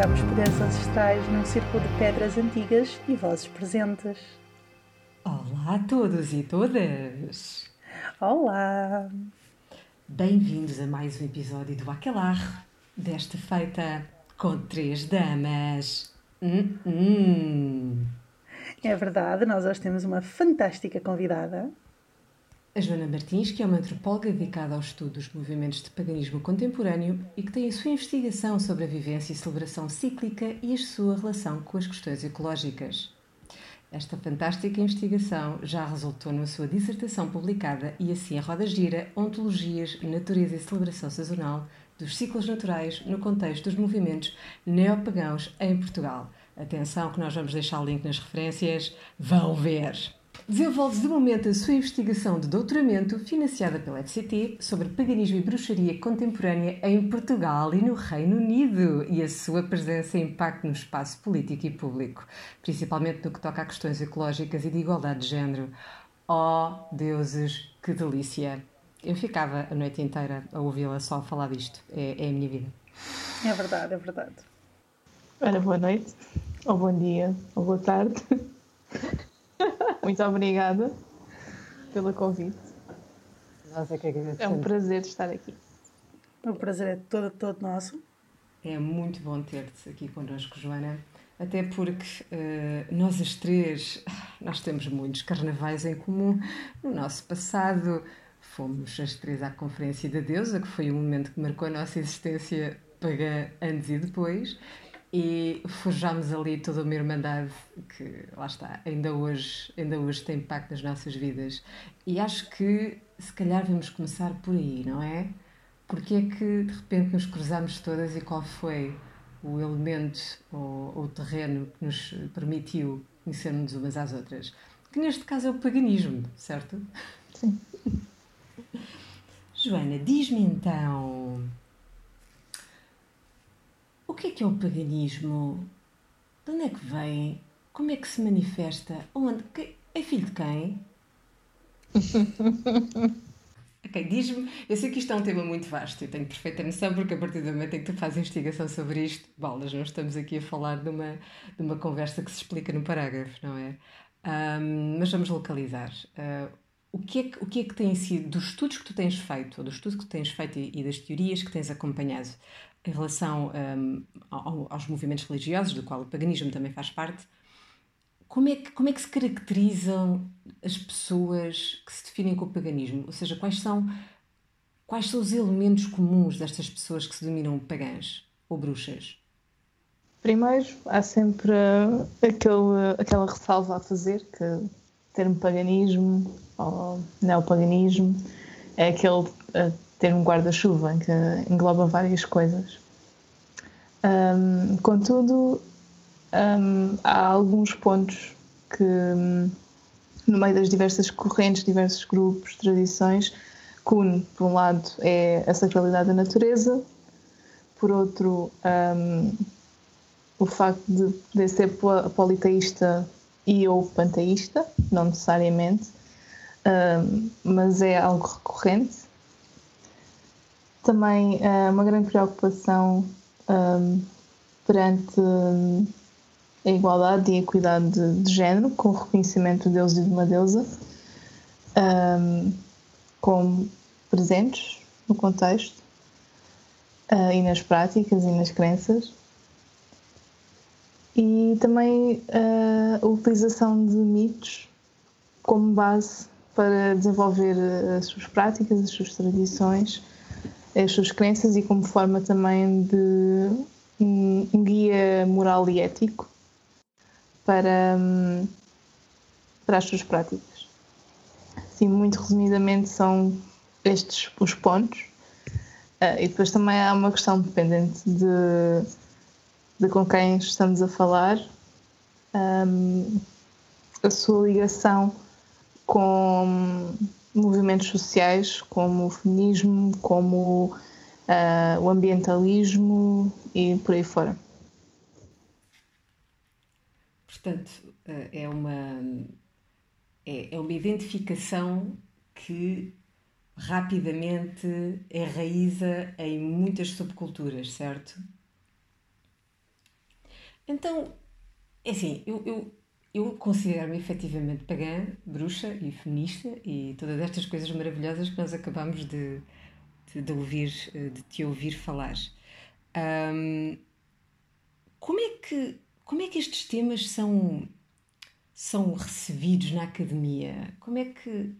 Acordamos poderes ancestrais num círculo de pedras antigas e vozes presentes. Olá a todos e todas! Olá! Bem-vindos a mais um episódio do Aquelarre, desta feita com três damas. Hum, hum. É verdade, nós hoje temos uma fantástica convidada. A Joana Martins, que é uma antropóloga dedicada ao estudo dos movimentos de paganismo contemporâneo e que tem a sua investigação sobre a vivência e celebração cíclica e a sua relação com as questões ecológicas. Esta fantástica investigação já resultou na sua dissertação publicada e assim a roda gira Ontologias, Natureza e Celebração Sazonal dos Ciclos Naturais no contexto dos movimentos neopagãos em Portugal. Atenção que nós vamos deixar o link nas referências. Vão ver! Desenvolve de momento a sua investigação de doutoramento, financiada pela FCT, sobre paganismo e bruxaria contemporânea em Portugal e no Reino Unido e a sua presença e impacto no espaço político e público, principalmente no que toca a questões ecológicas e de igualdade de género. Oh, deuses, que delícia! Eu ficava a noite inteira a ouvi-la só falar disto. É, é a minha vida. É verdade, é verdade. Ora, boa noite, ou bom dia, ou boa tarde. Muito obrigada pelo convite. Nós é que agradecemos. É um prazer estar aqui. O prazer é todo, todo nosso. É muito bom ter-te aqui connosco, Joana. Até porque uh, nós as três, nós temos muitos carnavais em comum. No nosso passado, fomos as três à Conferência da Deusa, que foi um momento que marcou a nossa existência pagã antes e depois e forjámos ali toda uma irmandade que, lá está, ainda hoje, ainda hoje tem impacto nas nossas vidas. E acho que se calhar vamos começar por aí, não é? Porque é que de repente nos cruzamos todas e qual foi o elemento ou, ou o terreno que nos permitiu conhecermos umas às outras? Que neste caso é o paganismo, certo? Sim. Joana, diz-me então o que é que é o paganismo? De onde é que vem? Como é que se manifesta? Onde? É filho de quem? ok, diz-me. Eu sei que isto é um tema muito vasto, eu tenho perfeita noção, porque a partir do momento em que tu fazes investigação sobre isto, bolas, não estamos aqui a falar de uma, de uma conversa que se explica no parágrafo, não é? Um, mas vamos localizar. Uh, o que, é que, o que é que tem sido, dos estudos que tu tens feito, ou dos estudos que tens feito e, e das teorias que tens acompanhado, em relação um, aos movimentos religiosos, do qual o paganismo também faz parte, como é, que, como é que se caracterizam as pessoas que se definem com o paganismo? Ou seja, quais são, quais são os elementos comuns destas pessoas que se denominam pagãs ou bruxas? Primeiro, há sempre aquele, aquela ressalva a fazer que o termo paganismo ou neopaganismo é aquele ter um guarda-chuva que engloba várias coisas. Um, contudo, um, há alguns pontos que, no meio das diversas correntes, diversos grupos, tradições, une, por um lado, é a sacralidade da natureza, por outro, um, o facto de poder ser politeísta e ou panteísta, não necessariamente, mas é algo recorrente também uh, uma grande preocupação um, perante a igualdade e a equidade de, de, género, com o reconhecimento de Deus e de uma deusa, um, como presentes no contexto uh, e nas práticas e nas crenças. E também uh, a utilização de mitos como base para desenvolver as suas práticas, as suas tradições as suas crenças e como forma também de um, guia moral e ético para, hum, para as suas práticas. Assim, muito resumidamente, são estes os pontos. Uh, e depois também há uma questão dependente de, de com quem estamos a falar, um, a sua ligação com movimentos sociais como o feminismo, como uh, o ambientalismo e por aí fora. Portanto, ah, é uma, é, é uma identificação que rapidamente enraiza em muitas subculturas, certo? Então, é assim, eu, eu, eu considero-me efetivamente pagã, bruxa e feminista e todas estas coisas maravilhosas que nós acabamos de, de, de ouvir, de te ouvir falar. Um, como é que como é que estes temas são são recebidos na academia? Como é que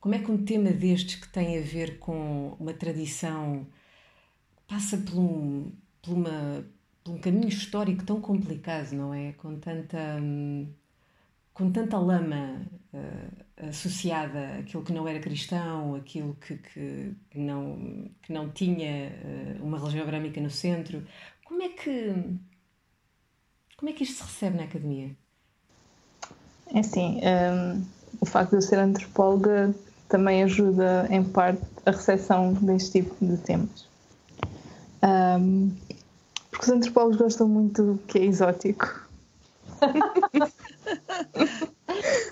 como é que um tema destes que tem a ver com uma tradição passa por um, por uma, por um caminho histórico tão complicado, não é? Com tanta com tanta lama uh, associada àquilo que não era cristão, aquilo que, que, não, que não tinha uh, uma religião abrâmica no centro. Como é que como é que isto se recebe na academia? É assim, um, o facto de eu ser antropóloga também ajuda em parte a recepção deste tipo de temas. Um, porque os antropólogos gostam muito do que é exótico.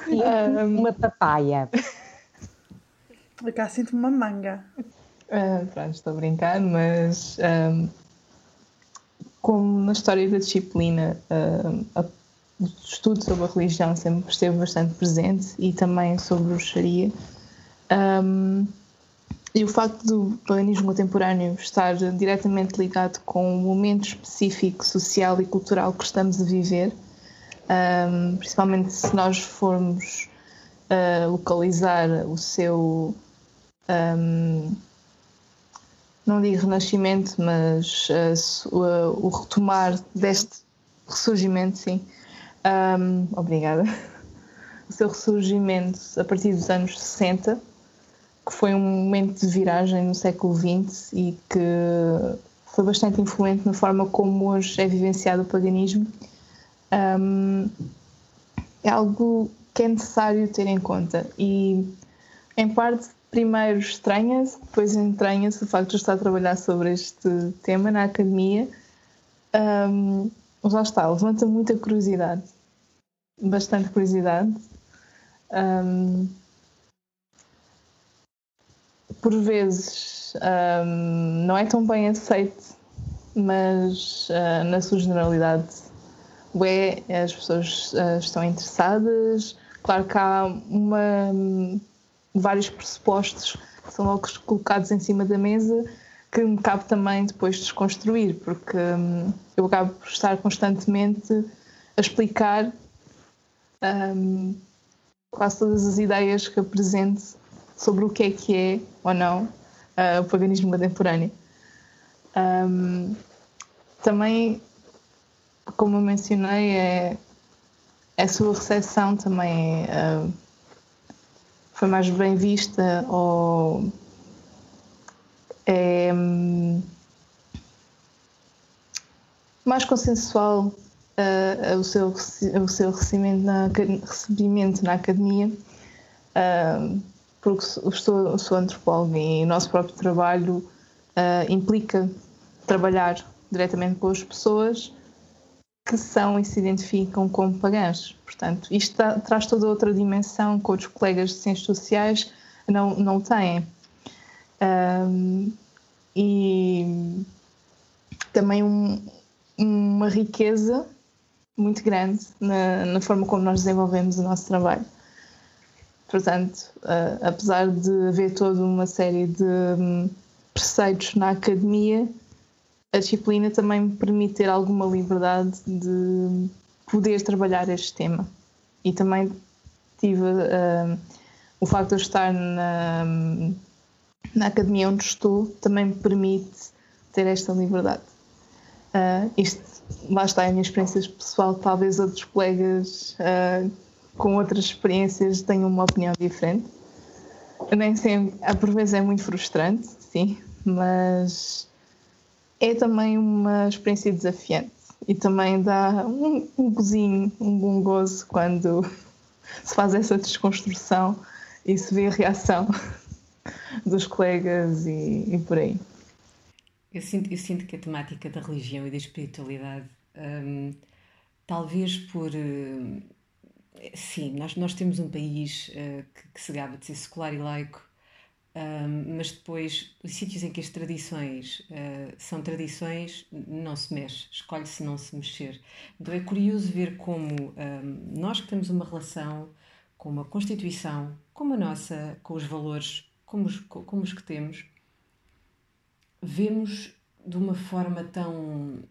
um, uma papaya. Cá sinto uma manga. Uh, pronto, estou a brincar, mas um, como na história da disciplina, uh, o estudo sobre a religião sempre esteve bastante presente e também sobre o Sharia. Um, e o facto do paganismo contemporâneo estar diretamente ligado com o momento específico social e cultural que estamos a viver, um, principalmente se nós formos uh, localizar o seu um, não digo renascimento, mas uh, o, retomar deste ressurgimento, sim. Um, obrigada. O seu ressurgimento a partir dos anos 60, que foi um momento de viragem no século XX e que foi bastante influente na forma como hoje é vivenciado o paganismo. Um, é algo que é necessário ter em conta e, em parte, primeiro estranha-se, depois entranha-se o facto de estar a trabalhar sobre este tema na academia. Um, lá está, levanta muita curiosidade, bastante curiosidade. Um, por vezes um, não é tão bem aceito, mas uh, na sua generalidade é, as pessoas uh, estão interessadas. Claro que há uma vários pressupostos que são logo colocados em cima da mesa que me cabe também depois desconstruir, porque hum, eu acabo por estar constantemente a explicar hum, quase todas as ideias que apresento sobre o que é que é ou não uh, o paganismo contemporâneo. Um, também, como eu mencionei, é, é a sua recepção também é, uh, foi mais bem vista ou é mais consensual uh, o, seu, o seu recebimento na, recebimento na academia, uh, porque estou, sou antropóloga e o nosso próprio trabalho implica trabalhar diretamente com as pessoas que são e se identificam como pagãs. Portanto, isto traz toda outra dimensão que outros colegas de ciências sociais não, não têm. Um, e também um, uma riqueza muito grande na, na, forma como nós desenvolvemos o nosso trabalho. Portanto, uh, apesar de haver toda uma série de um, preceitos na academia, a disciplina também me permite ter alguma liberdade de poder trabalhar este tema. E também tive uh, o facto de eu estar na, na academia onde estou, também me permite ter esta liberdade. Uh, isto, lá está a minha experiência pessoal, talvez outros colegas uh, com outras experiências tenham uma opinião diferente. Nem sempre, por vezes é muito frustrante, sim, mas é também uma experiência desafiante e também dá um, um gozinho, um bom gozo quando se faz essa desconstrução e se vê a reação dos colegas e, e por aí. Eu sinto, eu sinto que a temática da religião e da espiritualidade, hum, talvez por. Hum, sim, nós, nós temos um país uh, que, que, se gaba de ser secular e laico, Um, mas depois, os sítios em que as tradições uh, são tradições, não se mexe, escolhe-se não se mexer. Então é curioso ver como um, nós que temos uma relação com uma Constituição, como a nossa, com os valores como os, como os que temos, vemos de uma forma tão,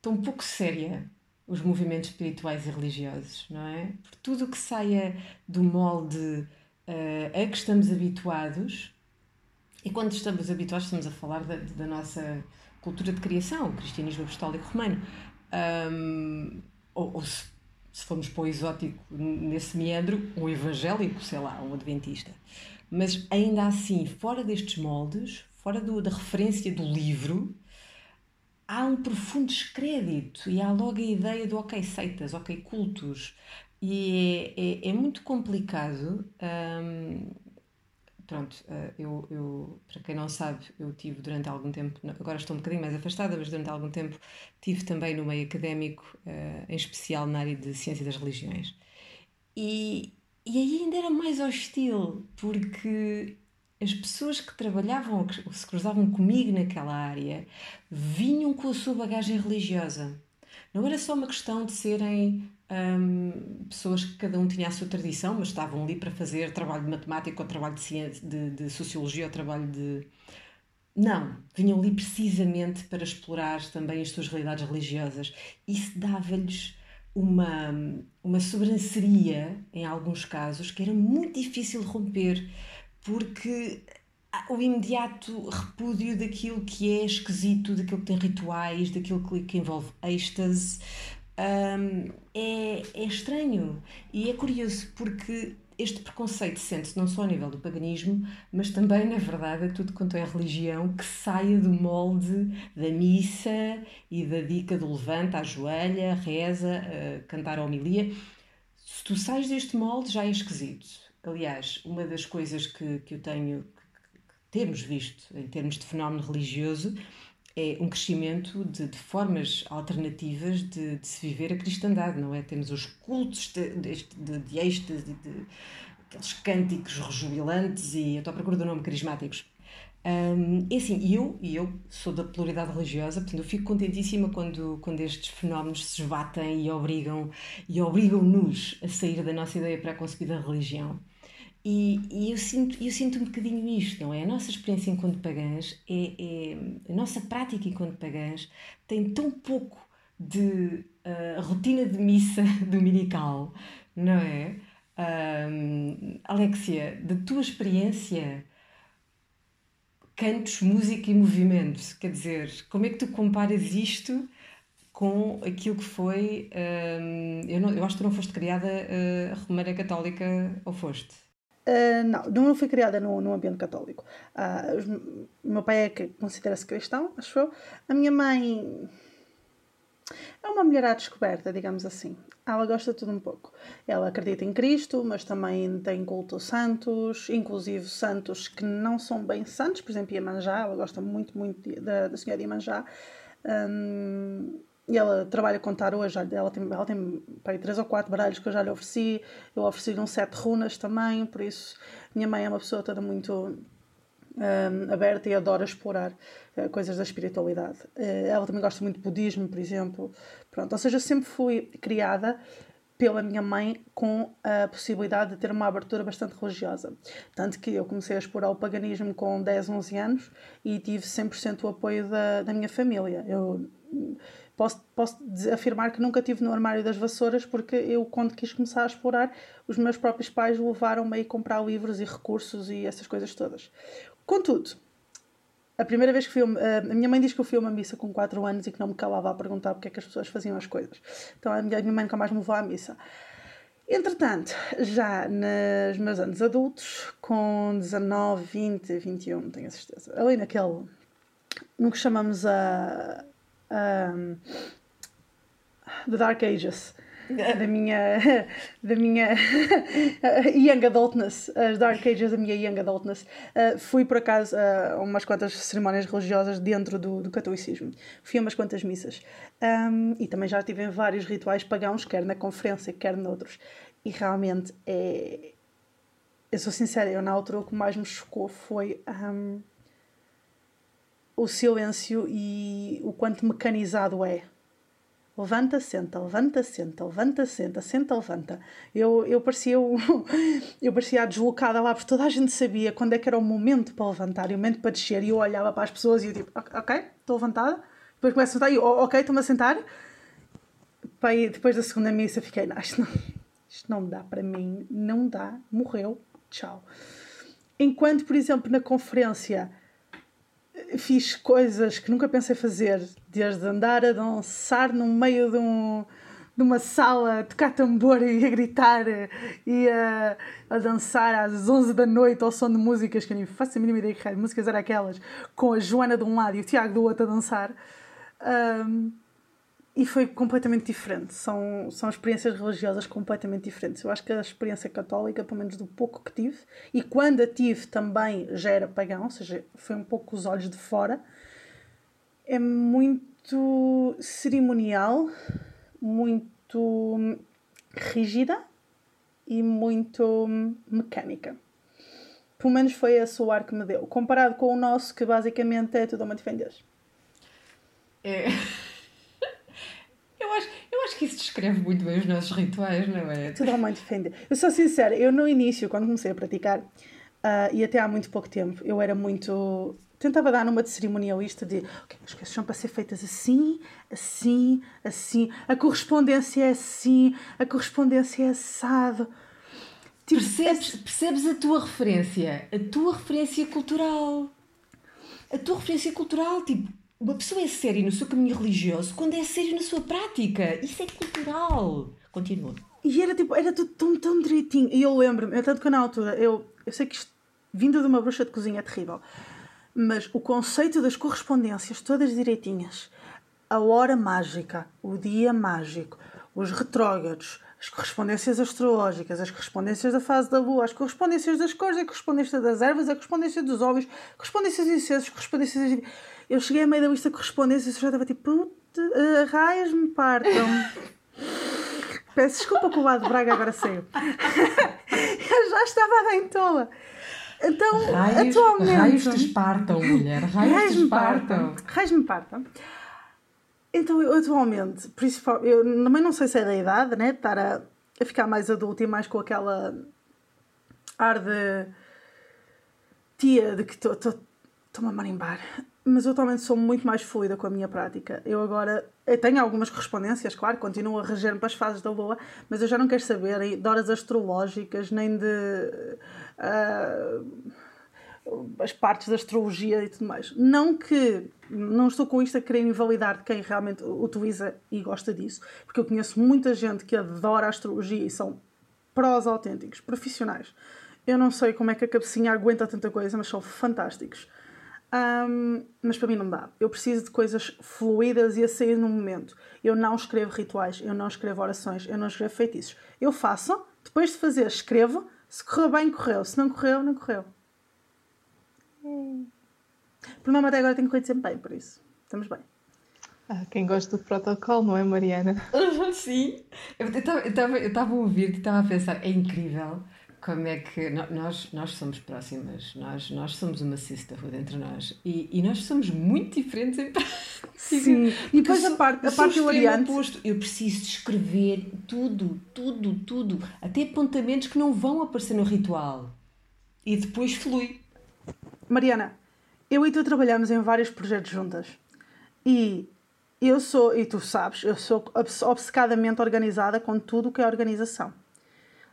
tão pouco séria os movimentos espirituais e religiosos, não é? Por tudo que saia do molde uh, a que estamos habituados, e quando estamos habituados, estamos a falar da, da nossa cultura de criação, cristianismo apostólico romano, um, ou, ou se, se, formos para o exótico nesse meandro, um evangélico, sei lá, um adventista. Mas ainda assim, fora destes moldes, fora do, da referência do livro, há um profundo descrédito e há logo a ideia do ok, seitas, ok, cultos. E é, é, é muito complicado. Hum, pronto, eh, eu, eu, para quem não sabe, eu tive durante algum tempo, agora estou um bocadinho mais afastada, mas durante algum tempo tive também no meio académico, uh, em especial na área de ciência das religiões. E, e aí ainda era mais hostil, porque as pessoas que trabalhavam, que se cruzavam comigo naquela área, vinham com a sua bagagem religiosa. Não era só uma questão de serem hum, pessoas que cada um tinha a sua tradição, mas estavam ali para fazer trabalho de matemática ou trabalho de, ciência, de, de sociologia ou trabalho de. Não, vinham ali precisamente para explorar também as suas realidades religiosas. Isso dava-lhes uma, uma sobranceria, em alguns casos, que era muito difícil romper porque o imediato repúdio daquilo que é esquisito, daquilo que tem rituais, daquilo que envolve êxtase, um, é, é estranho. E é curioso porque este preconceito sente-se não só ao nível do paganismo, mas também, na verdade, a tudo quanto é religião que saia do molde da missa e da dica do levanta, ajoelha, reza, uh, cantar a homilia. Se tu sais deste molde, já é esquisito. Aliás, uma das coisas que, que eu tenho, que, que temos visto em termos de fenómeno religioso, é um crescimento de, de formas alternativas de, de, se viver a cristandade, não é? Temos os cultos de, de, de, êxtase, de, aqueles cânticos rejubilantes e eu estou à procura do nome carismáticos. Um, é assim, eu, e eu sou da pluralidade religiosa, portanto eu fico contentíssima quando, quando estes fenómenos se esbatem e obrigam e obrigam-nos a sair da nossa ideia pré-concebida da religião. E, e, eu, sinto, eu sinto um bocadinho isto, não é? A nossa experiência enquanto pagãs, é, é a nossa prática enquanto pagãs tem tão pouco de uh, rotina de missa dominical, não é? Um, Alexia, da tua experiência, cantos, música e movimento, quer dizer, como é que tu comparas isto com aquilo que foi. Um, eu, não, eu acho que tu não foste criada uh, romana católica, ou foste? Uh, não, não fui criada no ambiente católico. Uh, o meu pai é que considera-se cristão, acho eu. A minha mãe é uma mulher à descoberta, digamos assim. Ela gosta de tudo um pouco. Ela acredita em Cristo, mas também tem culto santos, inclusive santos que não são bem santos, por exemplo, Iemanjá. Ela gosta muito, muito da, da Senhora Iemanjá. Um, e ela trabalha com tarô, ela tem, ela tem pai, três ou quatro baralhos que eu já lhe ofereci. Eu ofereci-lhe um sete runas também, por isso minha mãe é uma pessoa toda muito um, aberta e adora explorar uh, coisas da espiritualidade. Uh, ela também gosta muito de budismo, por exemplo. Pronto, ou seja, sempre fui criada pela minha mãe com a possibilidade de ter uma abertura bastante religiosa. Tanto que eu comecei a explorar o paganismo com 10, 11 anos e tive 100% o apoio da, da minha família. Eu Posso, posso afirmar que nunca tive no armário das vassouras porque eu, quando quis começar a explorar, os meus próprios pais levaram-me a ir comprar livros e recursos e essas coisas todas. Contudo, a primeira vez que fui. A minha mãe diz que eu fui a uma missa com 4 anos e que não me calava a perguntar porque é que as pessoas faziam as coisas. Então a minha mãe nunca mais me levou à missa. Entretanto, já nos meus anos adultos, com 19, 20, 21, não tenho a certeza, ali naquele. no que chamamos a um, The Dark Ages. Da minha da minha young adultness. As dark ages da minha young adultness. Uh, fui por acaso a umas quantas cerimónias religiosas dentro do, do catolicismo. Fui a umas quantas missas. Um, e também já tive em vários rituais pagãos quer na conferência quer noutros. E realmente é eu sou sincera, eu na altura o que mais me chocou foi um, o silêncio e o quanto mecanizado é. Levanta, senta, levanta, senta, levanta, senta, senta, levanta. Eu, eu, parecia, eu, eu parecia deslocada lá, porque toda a gente sabia quando é que era o momento para levantar e o momento para descer. E eu olhava para as pessoas e eu tipo, ok, estou levantada. Depois começo a sentar e ok, estou-me a sentar. Pai, depois da segunda missa fiquei, não, isto não, isto não dá para mim, não dá, morreu, tchau. Enquanto, por exemplo, na conferência fiz coisas que nunca pensei fazer, desde andar a dançar no meio de, um, de uma sala, a tocar tambor e a gritar e a, a dançar às 11 da noite ao som de músicas que eu nem faço a mínima ideia que músicas eram aquelas, com a Joana de um lado e o Tiago do outro a dançar. Um, e foi completamente diferente. São, são experiências religiosas completamente diferentes. Eu acho que a experiência católica, pelo menos do pouco que tive, e quando a tive também já era pagão, ou seja, foi um pouco os olhos de fora, é muito cerimonial, muito rígida e muito mecânica. Pelo menos foi esse o ar que me deu. Comparado com o nosso, que basicamente é tudo uma defender. É. Eu acho, eu acho que isso descreve muito bem os nossos rituais, não é? Tudo mãe defende. Eu sou sincera, eu no início, quando comecei a praticar, uh, e até há muito pouco tempo, eu era muito. Tentava dar numa de cerimonialista de okay, as coisas são para ser feitas assim, assim, assim, a correspondência é assim, a correspondência é assado. Tipo, percebes, é... percebes a tua referência, a tua referência cultural. A tua referência cultural, tipo, uma pessoa é séria no seu caminho religioso quando é séria na sua prática. Isso é cultural. Continua. E era tipo, era tudo tão, tão direitinho. E eu lembro-me, tanto que na altura, eu, eu sei que isto, vindo de uma bruxa de cozinha, é terrível. Mas o conceito das correspondências, todas direitinhas, a hora mágica, o dia mágico, os retrógrados, as correspondências astrológicas, as correspondências da fase da lua, as correspondências das cores, a correspondência das ervas, a correspondência dos óvulos, correspondências dos incensos, correspondências. Eu cheguei a meio da lista de correspondências e já estava tipo, puta, uh, raias me partam. Peço desculpa que o lado de Braga agora saiu. eu já estava bem tola. Então, raios, atualmente. Raios te espartam, mulher. Raios, raios te espartam. Raios me partam. Então, eu atualmente, principal, eu também não sei se é da idade, né? Estar a, a ficar mais adulta e mais com aquela ar de tia de que estou-me a marimbar. Mas eu atualmente sou muito mais fluida com a minha prática. Eu agora eu tenho algumas correspondências, claro, continuo a reger-me para as fases da lua, mas eu já não quero saber de horas astrológicas nem de. Uh, as partes da astrologia e tudo mais. Não que não estou com isto a querer invalidar de quem realmente utiliza e gosta disso, porque eu conheço muita gente que adora a astrologia e são prós autênticos, profissionais. Eu não sei como é que a cabecinha aguenta tanta coisa, mas são fantásticos. Um, mas para mim não dá. Eu preciso de coisas fluídas e a sair no momento. Eu não escrevo rituais, eu não escrevo orações, eu não escrevo feitiços. Eu faço, depois de fazer, escrevo. Se correu bem, correu. Se não correu, não correu. Por nome até agora tem corrido sempre bem, por isso. Estamos bem. Ah, quem gosta do protocolo, não é, Mariana? Sim. Eu estava a ouvir e estava a pensar, é incrível como é que nós, nós somos próximas, nós, nós somos uma sisterhood entre nós e, e nós somos muito diferentes em Sim, e depois a parte, a parte variante. Oposto. Eu preciso de escrever tudo, tudo, tudo, até apontamentos que não vão aparecer no ritual e depois flui. Mariana, eu e tu trabalhamos em vários projetos juntas e eu sou, e tu sabes, eu sou obcecadamente organizada com tudo o que é organização.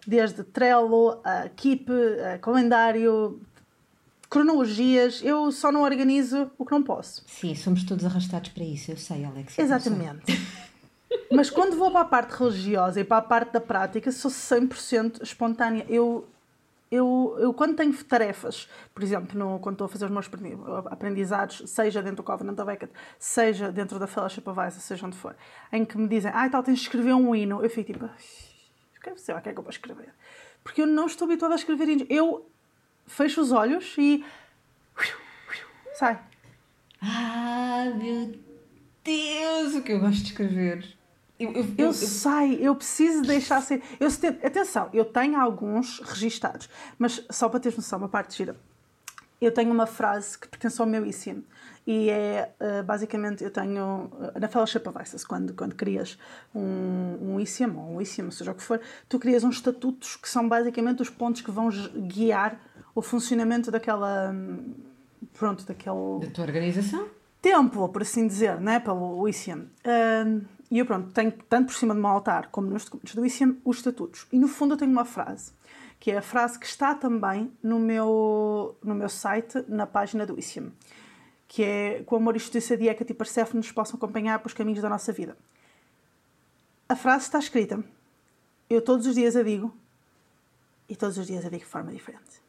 Desde Trello, a Keep, a calendário, cronologias, eu só não organizo o que não posso. Sim, somos todos arrastados para isso, eu sei, Alex. Exatamente. Mas quando vou para a parte religiosa e para a parte da prática, sou 100% espontânea. Eu eu, eu quando tenho tarefas, por exemplo, no, quando estou a fazer os meus aprendizados, seja dentro do Covenant of Beckett, seja dentro da Fellowship of Isaac, seja onde for, em que me dizem, ah, tal, tens de escrever um hino, eu fico tipo, quero saber o que é que eu vou escrever. Porque eu não estou habituada a escrever hinos. Eu fecho os olhos e. sai. Ah, meu Deus, o que eu gosto de escrever. Eu, eu, eu, eu, sei, eu preciso deixar ser. Eu, atenção, eu tenho alguns registados, mas só para teres noção, uma parte gira. Eu tenho uma frase que pertence ao meu ICM e é uh, basicamente eu tenho uh, na Fellowship of ISIS, quando, quando crias um, um ICM ou um ICM, seja o que for, tu crias uns estatutos que são basicamente os pontos que vão guiar o funcionamento daquela. Pronto, daquele. Da tua organização? Templo, por assim dizer, né? pelo ICM. Uh, e eu, pronto, tenho tanto por cima do meu altar como nos documentos do ICM os estatutos. E no fundo eu tenho uma frase, que é a frase que está também no meu, no meu site, na página do ICM, que é com amor e justiça de Hecate e Persephone nos possam acompanhar pelos caminhos da nossa vida. A frase está escrita. Eu todos os dias a digo e todos os dias a digo de forma diferente.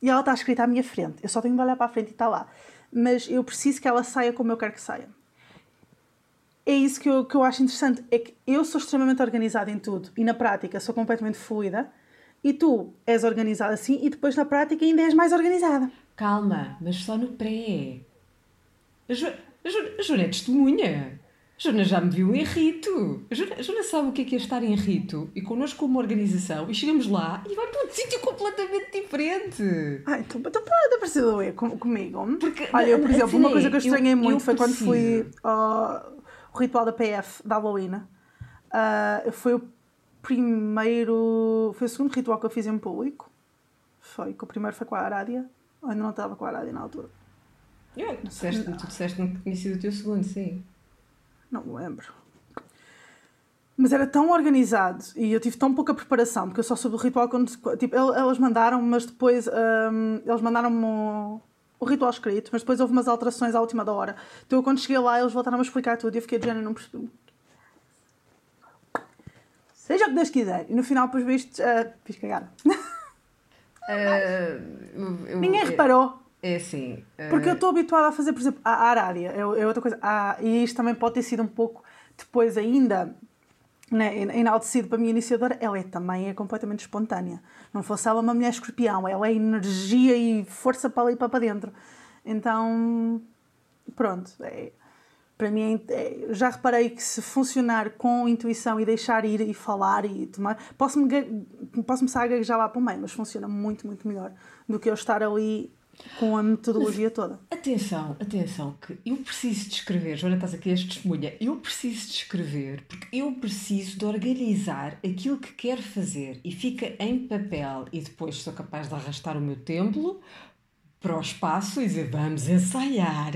E ela está escrita à minha frente. Eu só tenho de olhar para a frente e está lá. Mas eu preciso que ela saia como eu quero que saia. É isso que eu, que eu acho interessante. É que eu sou extremamente organizada em tudo. E na prática sou completamente fluida. E tu és organizada assim. E depois na prática ainda és mais organizada. Calma, mas só no pré. A, a, a Joana é testemunha. Joana já me viu em rito. A Joana, a Joana sabe o que é, que é estar em rito e connosco como organização e chegamos lá e vai para um sítio completamente diferente. Ai, então, então para parecido eu com, comigo. Porque, Olha, eu, por exemplo, uma coisa que eu estranhei eu, muito eu foi quando fui ao ritual da PF da Halloween. Uh, foi o primeiro. Foi o segundo ritual que eu fiz em público. Foi, que o primeiro foi com a Arádia. Eu ainda não estava com a Arádia na altura. Eu, tu disseste, tu disseste que tinha sido o teu segundo, sim. Não me lembro. Mas era tão organizado e eu tive tão pouca preparação, porque eu só soube o ritual quando. Tipo, elas mandaram, mas depois. Um, eles mandaram-me o, o, ritual escrito, mas depois houve umas alterações à última da hora. Então eu, quando cheguei lá, eles voltaram a explicar tudo e eu fiquei de género, não percebi. Seja o que Deus quiser. E no final, depois vistos, uh, fiz cagada. Uh, Ninguém reparou. É assim. Uh... Porque eu estou habituada a fazer, por exemplo, a arária, é, é outra coisa. Ah, e isto também pode ter sido um pouco depois ainda né, enaltecido para a minha iniciadora. Ela é, também é completamente espontânea. Não fosse ela uma mulher escorpião, ela é energia e força para ali e para dentro. Então, pronto. É, para mim, é, já reparei que se funcionar com intuição e deixar ir e falar e tomar, posso-me posso começar a gaguejar lá para o meio, mas funciona muito, muito melhor do que eu estar ali com a metodologia Mas, toda. Atenção, atenção, que eu preciso de escrever, Joana, estás aqui este testemunha, eu preciso de escrever porque eu preciso de organizar aquilo que quero fazer e fica em papel e depois sou capaz de arrastar o meu templo para o espaço e dizer vamos ensaiar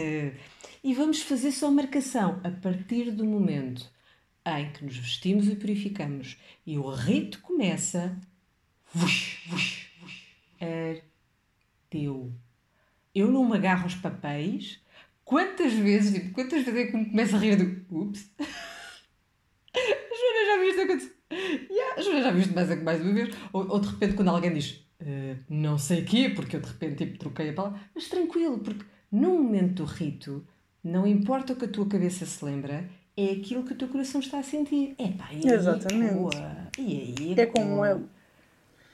e vamos fazer só marcação a partir do momento em que nos vestimos e purificamos e o rito começa, vush, teu eu não me agarro aos papéis. Quantas vezes, tipo, quantas vezes é que me começo a rir do ups? Joana já viu isto acontecer. Yeah, Joana já viu isto mais, mais uma vez. Ou, ou de repente, quando alguém diz uh, não sei o quê, porque eu de repente tipo, troquei a palavra, mas tranquilo, porque no momento do rito, não importa o que a tua cabeça se lembra, é aquilo que o teu coração está a sentir. É pá, e aí, Exatamente. Boa. E aí, é como eu.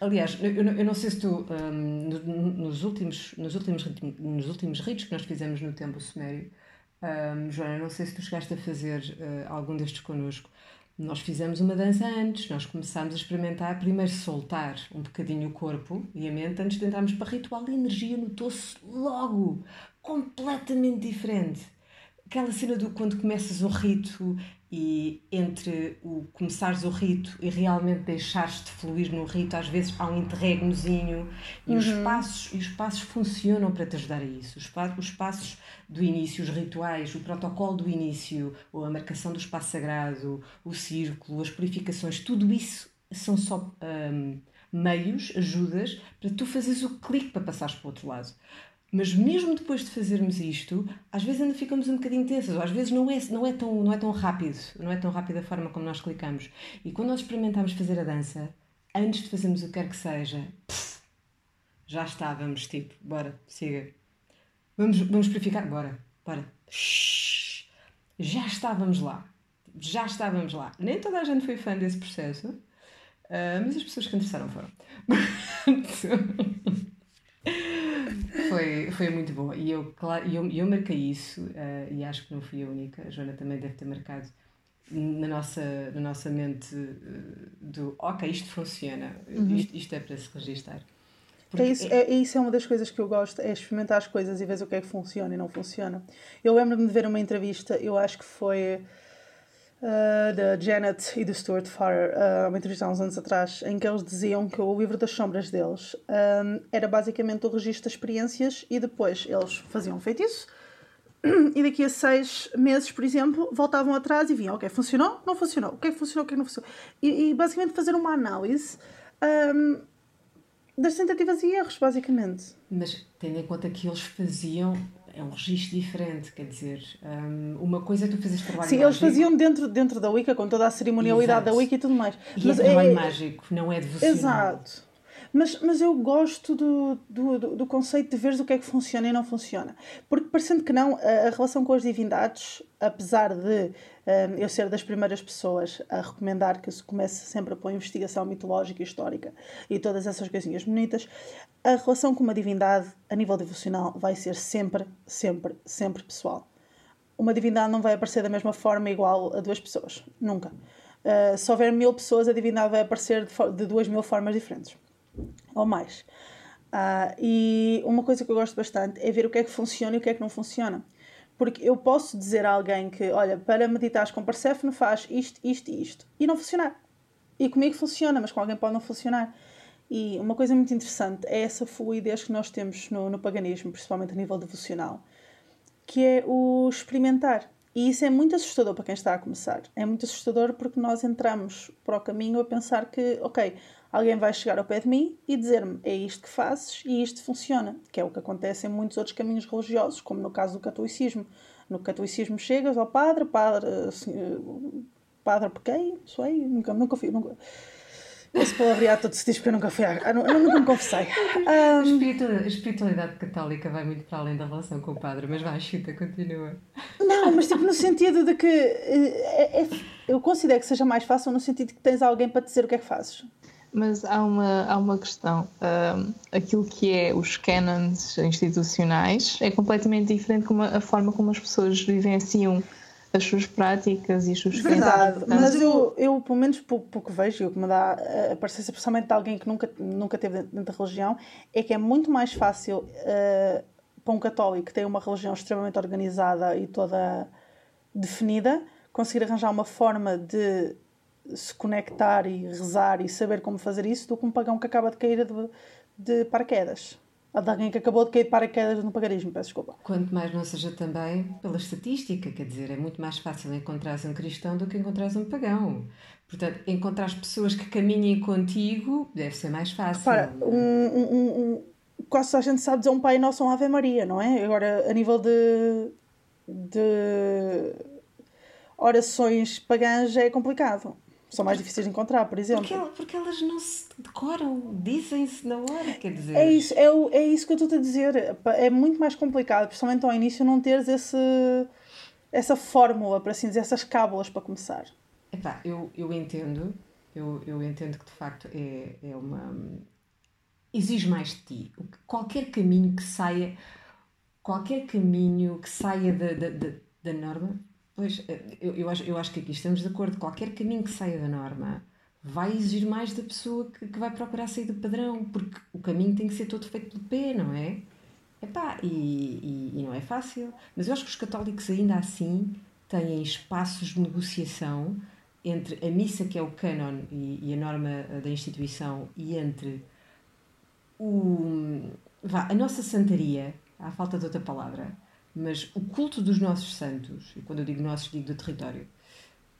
Aliás, eu, eu, não sei se tu, um, nos, últimos, nos, últimos, nos últimos ritos que nós fizemos no Templo Sumério, um, Joana, não sei se tu chegaste a fazer uh, algum destes connosco. Nós fizemos uma dança antes, nós começámos a experimentar, primeiro soltar um bocadinho o corpo e a mente antes de entrarmos para o ritual a energia notou-se logo, completamente diferente. Aquela cena do quando começas o rito e entre o começares o rito e realmente deixares de fluir no rito, às vezes há um interregnozinho e, uhum. os passos, e os passos funcionam para te ajudar a isso. Os, os passos do início, os rituais, o protocolo do início, ou a marcação do espaço sagrado, o círculo, as purificações, tudo isso são só um, meios, ajudas, para tu fazeres o clique para passares para o outro lado. Mas mesmo depois de fazermos isto, às vezes ainda ficamos um bocadinho tensas, ou às vezes não é, não é, tão, não é tão rápido, não é tão rápida a forma como nós clicamos. E quando nós experimentamos fazer a dança, antes de fazermos o que quer que seja, pff, já estávamos, tipo, bora, siga. Vamos, vamos verificar, bora, bora. Shhh, já estávamos lá. Já estávamos lá. Nem toda a gente foi fã desse processo, uh, mas as pessoas que interessaram foram. foi, foi muito boa. E eu, claro, eu, eu marquei isso, uh, e acho que não fui a única, a Joana também deve ter marcado na nossa, na nossa mente uh, do ok, isto funciona, uhum. isto, isto é para se registar. É isso, é, é, isso é uma das coisas que eu gosto, é experimentar as coisas e ver o que é que funciona e não funciona. Eu lembro-me de ver uma entrevista, eu acho que foi uh, da Janet e do Stuart Farrer, uh, uma entrevista há uns anos atrás, em que eles diziam que o livro das sombras deles um, era basicamente o registro das experiências e depois eles faziam feitiço e daqui a seis meses, por exemplo, voltavam atrás e viam, ok, funcionou? Não funcionou. O que é que funcionou? O que é que não funcionou? E, e basicamente fazer uma análise um, das tentativas e erros, basicamente. Mas tendo em conta que eles faziam é um registro diferente, quer dizer, um, uma coisa é tu fazes trabalho Sim, mágico. eles faziam dentro, dentro da Wicca, com toda a cerimonialidade Exato. da Wicca e tudo mais. E Mas é trabalho é, mágico, não é devocional. Exato. Mas, mas eu gosto do, do, do, conceito de veres o que é que funciona e não funciona. Porque, parecendo que não, a, a relação com as divindades, apesar de eu ser das primeiras pessoas a recomendar que se comece sempre pela investigação mitológica e histórica e todas essas coisinhas bonitas, a relação com uma divindade a nível devocional vai ser sempre, sempre, sempre pessoal. Uma divindade não vai aparecer da mesma forma igual a duas pessoas. Nunca. Uh, se houver mil pessoas, a divindade vai aparecer de, de duas mil formas diferentes ou mais. Uh, e uma coisa que eu gosto bastante é ver o que é que funciona e o que é que não funciona. Porque eu posso dizer a alguém que, olha, para meditares com Persephone faz isto, isto e isto. E não funcionar. E comigo funciona, mas com alguém pode não funcionar. E uma coisa muito interessante é essa fluidez que nós temos no, no paganismo, principalmente a nível devocional, que é o experimentar. E isso é muito assustador para quem está a começar. É muito assustador porque nós entramos para o caminho a pensar que, ok, alguém vai chegar ao pé de mim e dizer-me é isto que fazes e isto funciona, que é o que acontece em muitos outros caminhos religiosos, como no caso do catolicismo. No catolicismo chegas ao padre, padre, assim, padre pequei, sei, nunca, nunca fui, nunca... Esse palavreado todo se diz porque eu nunca fui à... Eu nunca me confessei. Um... A espiritualidade católica vai muito para além da relação com o padre, mas vai, chuta, continua. Não, mas tipo no sentido de que eh, é, é, eu considero que seja mais fácil no sentido de que tens alguém para te dizer o que é que fazes. Mas há uma, há uma questão. Um, aquilo que é os canons institucionais é completamente diferente como a, forma como as pessoas vivenciam as suas práticas e as suas Verdade, mas eu, eu, pelo menos pouco, que vejo, o que me dá a parecer principalmente de alguém que nunca, nunca teve dentro da religião, é que é muito mais fácil uh, para um católico que tem uma religião extremamente organizada e toda definida conseguir arranjar uma forma de se conectar e rezar e saber como fazer isso do que um pagão que acaba de cair de, de paraquedas. Ou de alguém que acabou de cair de paraquedas no pagarismo, peço desculpa. Quanto mais não seja também pela estatística, quer dizer, é muito mais fácil encontrar um cristão do que encontrar um pagão. Portanto, encontrar pessoas que caminhem contigo deve ser mais fácil. Para, um, um, um, quase a gente sabe dizer um Pai Nosso, um Ave Maria, não é? Agora, a nível de, de orações pagãs é complicado são mais difíceis de encontrar, por exemplo. Porque, porque elas não se decoram, dizem-se na hora, quer dizer. É isso, é, é isso que eu estou a dizer. É muito mais complicado, principalmente ao início, não teres esse, essa fórmula, para assim dizer, essas cábulas para começar. Epá, eu, eu entendo, eu, eu entendo que de facto é, é uma. exige mais de ti. Qualquer caminho que saia, qualquer caminho que saia da, da, da, da norma Pois, eh, eu, eu, acho, eu acho que aqui estamos de acordo. Qualquer caminho que saia da norma vai exigir mais da pessoa que, que vai procurar sair do padrão, porque o caminho tem que ser todo feito pelo pé, não é? Epá, e, e, e não é fácil. Mas eu acho que os católicos, ainda assim, têm espaços de negociação entre a missa, que é o cânon e, e a norma eh, da instituição, e entre o, vá, a nossa santaria, à falta de outra palavra, mas o culto dos nossos santos, e quando eu digo nossos, digo do território,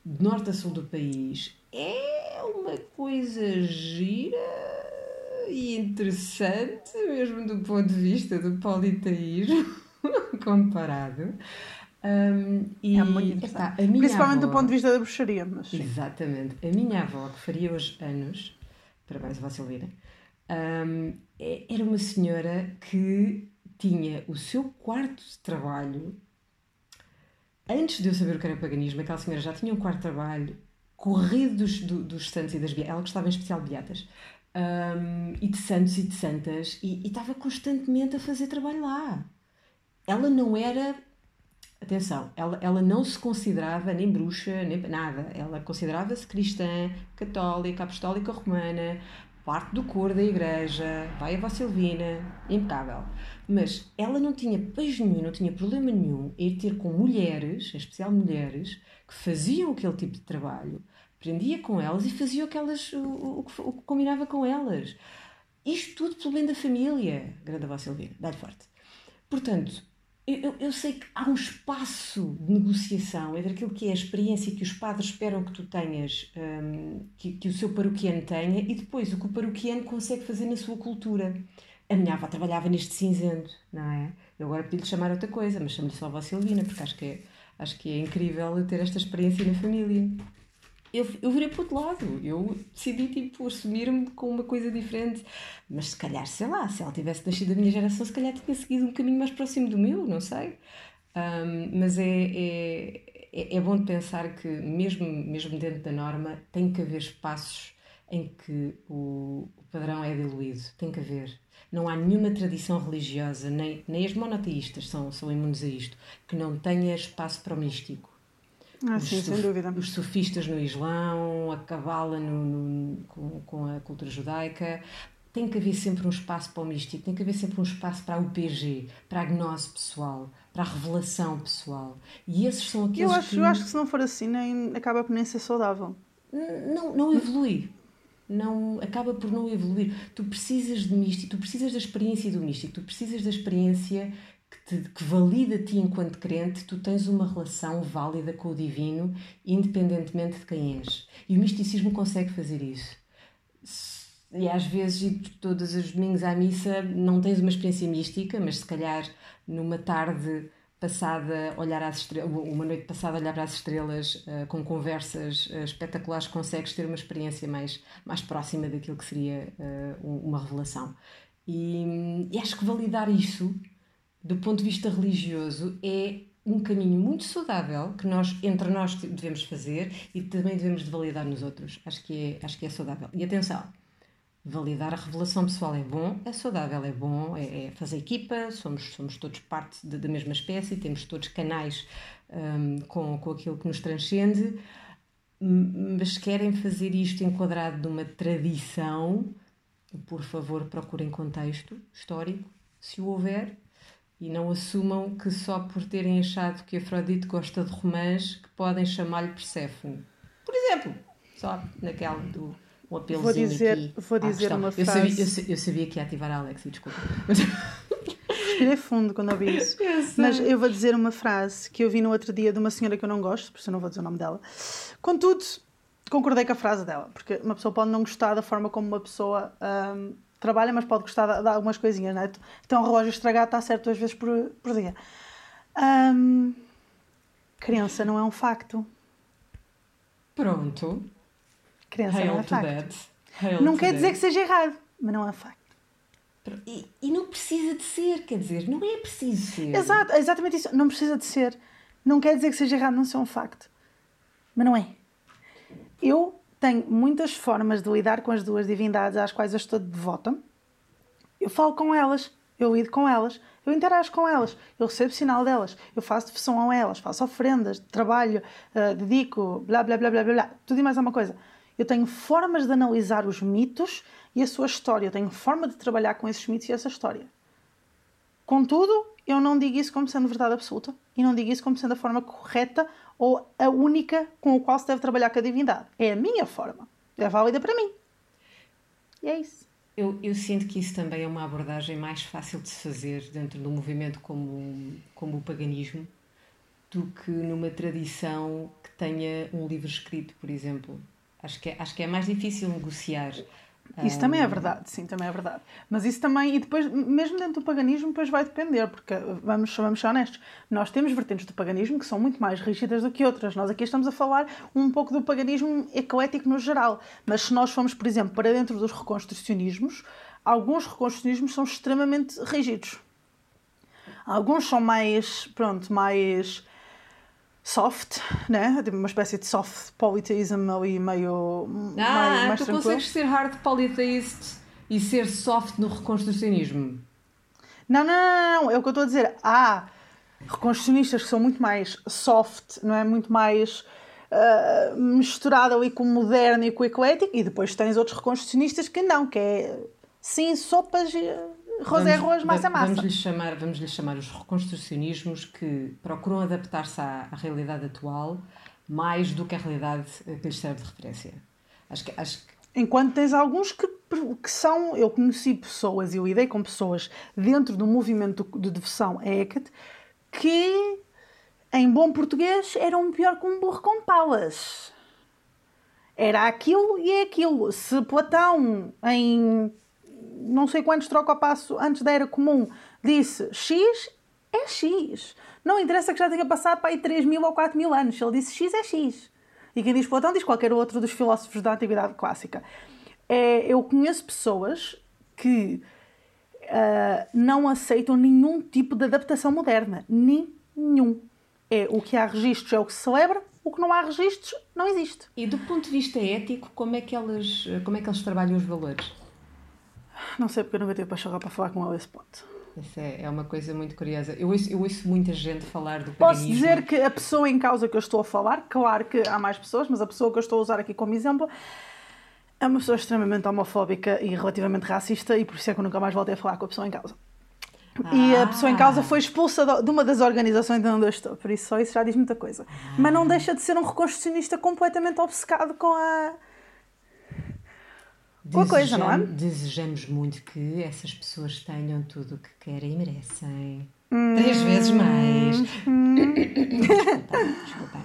de norte a sul do país, é uma coisa gira e interessante, mesmo do ponto de vista do politeísmo comparado. Um, e, é muito interessante. Principalmente avó, do ponto de vista da bruxaria. Mas. Exatamente. A minha avó, que faria hoje anos, parabéns a Vossa Lira, um, é, era uma senhora que tinha o seu quarto de trabalho. Antes de eu saber o que era paganismo, aquela senhora já tinha um quarto de trabalho corrido dos, do, dos santos e das beatas. Ela gostava em especial de beatas. um, e de santos e de santas, e, estava constantemente a fazer trabalho lá. Ela não era Atenção, ela, ela não se considerava nem bruxa, nem nada. Ela considerava-se cristã, católica, apostólica romana, parte do coro da igreja, vai a Silvina, impecável. Mas ela não tinha beijo nenhum, não tinha problema nenhum em ir ter com mulheres, em especial mulheres, que faziam aquele tipo de trabalho, aprendia com elas e fazia o que, o, que combinava com elas. Isto tudo pelo bem da família, grande Vossa Silvina, dá-lhe forte. Portanto, eu, eu, sei que há um espaço de negociação entre aquilo que é a experiência que os padres esperam que tu tenhas, um, que, que, o seu paroquiano tenha, e depois o que o paroquiano consegue fazer na sua cultura. A minha avó trabalhava neste cinzento, não é? Eu agora pedi-lhe chamar outra coisa, mas chamo-lhe só a avó Silvina, porque acho que, é, acho que é incrível ter esta experiência na família eu, eu virei para o outro lado. Eu decidi, tipo, assumir-me com uma coisa diferente. Mas se calhar, sei lá, se ela tivesse nascido da minha geração, se calhar tinha seguido um caminho mais próximo do meu, não sei. Um, mas é, é, é, é, bom de pensar que, mesmo, mesmo dentro da norma, tem que haver espaços em que o, o padrão é diluído. Tem que haver. Não há nenhuma tradição religiosa, nem, nem as monoteístas são, são imunes a isto, que não tenha espaço para o místico ah, os, sim, sem dúvida. Os sofistas no Islão, a cabala no, no, com, com a cultura judaica. Tem que haver sempre um espaço para o místico, tem que haver sempre um espaço para a UPG, para a gnose pessoal, para a revelação pessoal. E esses são aqueles eu acho, que... Eu acho que se não for assim, nem, acaba por nem ser saudável. Não, não evolui. Não, acaba por não evoluir. Tu precisas de místico, tu precisas da experiência do místico, tu precisas da experiência te, que valida-te enquanto crente, tu tens uma relação válida com o divino, independentemente de quem és. E o misticismo consegue fazer isso. E às vezes, todos os domingos à missa, não tens uma experiência mística, mas se calhar numa tarde passada olhar às estrelas, uma noite passada olhar para as estrelas uh, com conversas uh, espetaculares, consegues ter uma experiência mais, mais próxima daquilo que seria uh, uma revelação. E, e acho que validar isso do ponto de vista religioso, é um caminho muito saudável que nós, entre nós, devemos fazer e também devemos de validar nos outros. Acho que é, acho que é saudável. E atenção, validar a revelação pessoal é bom, é saudável, é bom, é, é fazer equipa, somos, somos todos parte da mesma espécie, temos todos canais um, com, com aquilo que nos transcende, mas querem fazer isto enquadrado numa tradição, por favor procurem contexto histórico, se o houver, e não assumam que só por terem achado que Afrodite gosta de romãs que podem chamar-lhe Perséfone. Por exemplo, só naquela do um apelo vou dizer, aqui Vou dizer uma frase. Eu sabia, eu, eu sabia, que ia ativar a Alex, desculpa. Respirei fundo quando ouvi isso. Eu Mas eu vou dizer uma frase que eu vi no outro dia de uma senhora que eu não gosto, por isso eu não vou dizer o nome dela. Contudo, concordei com a frase dela, porque uma pessoa pode não gostar da forma como uma pessoa. Hum, trabalha, mas pode gostar de, de algumas coisinhas, não é? Então, o relógio estragado está certo duas vezes por, por dia. Um, criança não é um facto. Pronto. Criança Hail não é facto. Não quer dizer that. que seja errado, mas não é facto. E, e, não precisa de ser, quer dizer, não é preciso ser. Exato, exatamente isso. Não precisa de ser. Não quer dizer que seja errado não ser um facto. Mas não é. Eu tenho muitas formas de lidar com as duas divindades às quais eu estou devota. Eu falo com elas, eu lido com elas, eu interajo com elas, eu recebo sinal delas, eu faço devoção a elas, faço ofrendas, trabalho, uh, dedico, blá blá blá blá blá, tudo e mais alguma coisa. Eu tenho formas de analisar os mitos e a sua história, eu tenho forma de trabalhar com esses mitos e essa história. Contudo, eu não digo isso como sendo verdade absoluta e não digo isso como sendo a forma correta ou a única com a qual se deve trabalhar com a divindade. É a minha forma. É válida para mim. E é isso. Eu, eu, sinto que isso também é uma abordagem mais fácil de se fazer dentro de um movimento como, como o paganismo do que numa tradição que tenha um livro escrito, por exemplo. Acho que é, acho que é mais difícil negociar isso um... também é verdade, sim, também é verdade. Mas isso também, e depois, mesmo dentro do paganismo, depois vai depender, porque vamos, vamos ser honestos, nós temos vertentes do paganismo que são muito mais rígidas do que outras. Nós aqui estamos a falar um pouco do paganismo eclético no geral, mas se nós formos, por exemplo, para dentro dos reconstrucionismos, alguns reconstrucionismos são extremamente rígidos. Alguns são mais, pronto, mais soft, né? Tipo uma espécie de soft polytheism ali meio. Ah, meio mais tu tranquilo. consegues ser hard polytheist e ser soft no reconstrucionismo. Não, não, não, não, é o que eu estou a dizer. Há reconstrucionistas que são muito mais soft, não é? Muito mais ah, misturado ali com o moderno e com o eclético, e depois tens outros reconstrucionistas que não, que é sim, sopas, rosé, arroz, massa, massa. Vamos lhes chamar, vamos lhes chamar os reconstrucionismos que procuram adaptar-se à, à realidade atual mais do que a realidade eh, que lhes serve de referência. Acho que, acho que Enquanto tens alguns que, que são. Eu conheci pessoas, eu lidei com pessoas dentro do movimento de devoção Hecate que, em bom português, eram pior que um burro com palas. Era aquilo e é aquilo. Se Platão, em não sei quantos troca ao passo antes da era comum, disse X, é X. Não interessa que já tenha passado para aí 3 mil ou 4 mil anos. Ele disse X, é X. E quem diz Platão diz qualquer outro dos filósofos da Antiguidade Clássica. É, eu conheço pessoas que ah, não aceitam nenhum tipo de adaptação moderna. Nenhum. É, o que há registros é o que se celebra, o que não há registros não existe. E do ponto de vista ético, como é que elas, como é que eles trabalham os valores? Não sei porque eu nunca tive para chegar para falar com a esse ponto. Isso é, é uma coisa muito curiosa. Eu ouço, eu ouço muita gente falar do Posso paganismo. dizer que a pessoa em causa que eu estou a falar, claro que há mais pessoas, mas a pessoa que eu estou a usar aqui como exemplo é uma pessoa extremamente homofóbica e relativamente racista e por isso é que eu nunca mais voltei a falar com a pessoa em causa. E a pessoa em causa foi expulsa de- uma das organizações onde eu estou, por isso só isso já diz muita coisa. Mas não deixa de ser um reconstrucionista completamente obcecado com a. com a coisa, não é? Desejam- Desejamos muito que essas pessoas tenham tudo o que querem e merecem. Hum. Três vezes mais. Desculpem.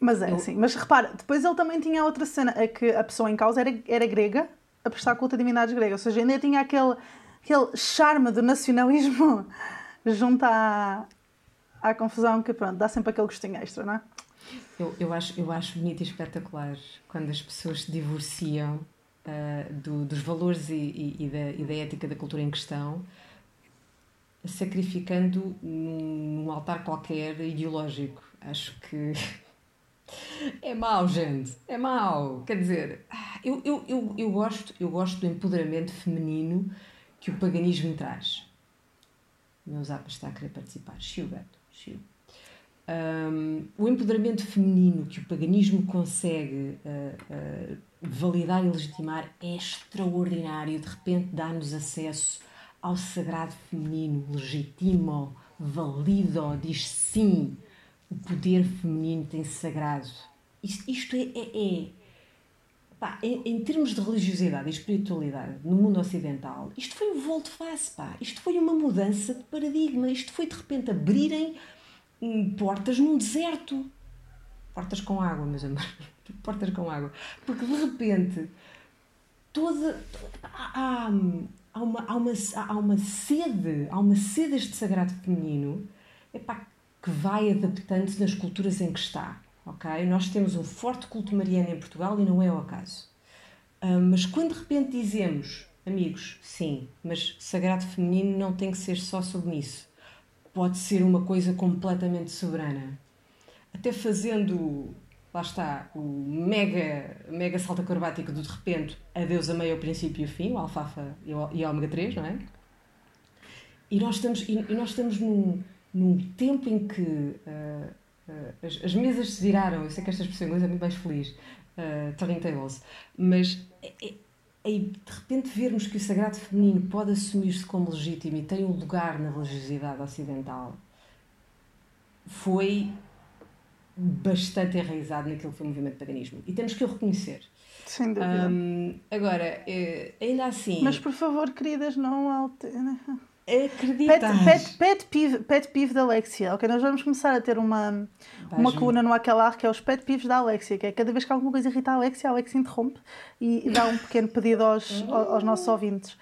Mas é assim. Mas repara, depois ele também tinha outra cena, é que a pessoa em causa era, era grega, a prestar culto a divindades gregas. Ou seja, ainda tinha aquele, aquele charme do nacionalismo junto à, à confusão que, pronto, dá sempre aquele gostinho extra, não é? Eu, eu, acho, eu acho bonito e espetacular quando as pessoas se divorciam ah, do- dos valores e, e- e da, e da ética da cultura em questão, sacrificando num, altar qualquer ideológico. Acho que é mau, gente. É mau. Quer dizer, ah, eu, eu, eu, eu, gosto, eu gosto do empoderamento feminino que o paganismo traz. O meu zap está a querer participar. Xiu, gato. Xiu. Um, o empoderamento feminino que o paganismo consegue uh, uh, validar e legitimar é extraordinário. De repente dá-nos acesso ao sagrado feminino, legitima, valida, diz sim. O poder feminino tem sagrado. Isto, isto é, é, é pá, em, em, termos de religiosidade e espiritualidade no mundo ocidental, isto foi um volte-face, pá. Isto foi uma mudança de paradigma. Isto foi de repente abrirem portas num deserto. Portas com água, meus amores. Portas com água. Porque de repente toda. Há, há, uma, há, uma, há uma sede, há uma sede este sagrado feminino epá, que vai adaptando-se nas culturas em que está. Okay? Nós temos um forte culto mariano em Portugal e não é o acaso. Uh, mas quando de repente dizemos, amigos, sim, mas sagrado feminino não tem que ser só submisso pode ser uma coisa completamente soberana. Até fazendo, lá está, o mega, mega salto acrobático do de repente, adeus a meio ao princípio e ao fim, o alfafa e o ômega 3, não é? E nós estamos, e, nós estamos num, num tempo em que uh, uh, as, as, mesas se viraram, eu sei que esta expressão é muito mais feliz, uh, turning tables, mas é, é, e de repente vermos que o sagrado feminino pode assumir-se como legítimo e tem um lugar na religiosidade ocidental foi bastante enraizado naquilo que foi o movimento de paganismo. E temos que o reconhecer. Sem dúvida. Um, agora ainda assim mas por favor queridas não alterem acreditar pet, pet, pet, pet da Alexia. Ok nós vamos começar a ter uma uma coluna no Aquelar que é os pet pives da Alexia que é cada vez que alguma coisa irrita a Alexia a Alexia interrompe e, e dá um pequeno pedido aos, aos nossos ouvintes.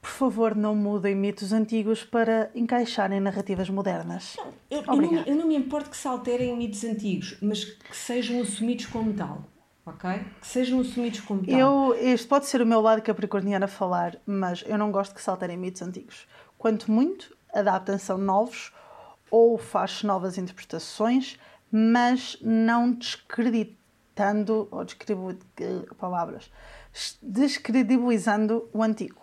Por favor não mudem mitos antigos para encaixarem narrativas modernas. Não, eu, eu, não, eu não me importo que se alterem mitos antigos mas que sejam assumidos como tal ok? Que sejam assumidos como tal. Eu, este pode ser o meu lado capricorniano a falar, mas eu não gosto que se alterem mitos antigos. Quanto muito, adaptam-se novos ou faz novas interpretações, mas não descreditando, ou descrevo palavras, descredibilizando o antigo.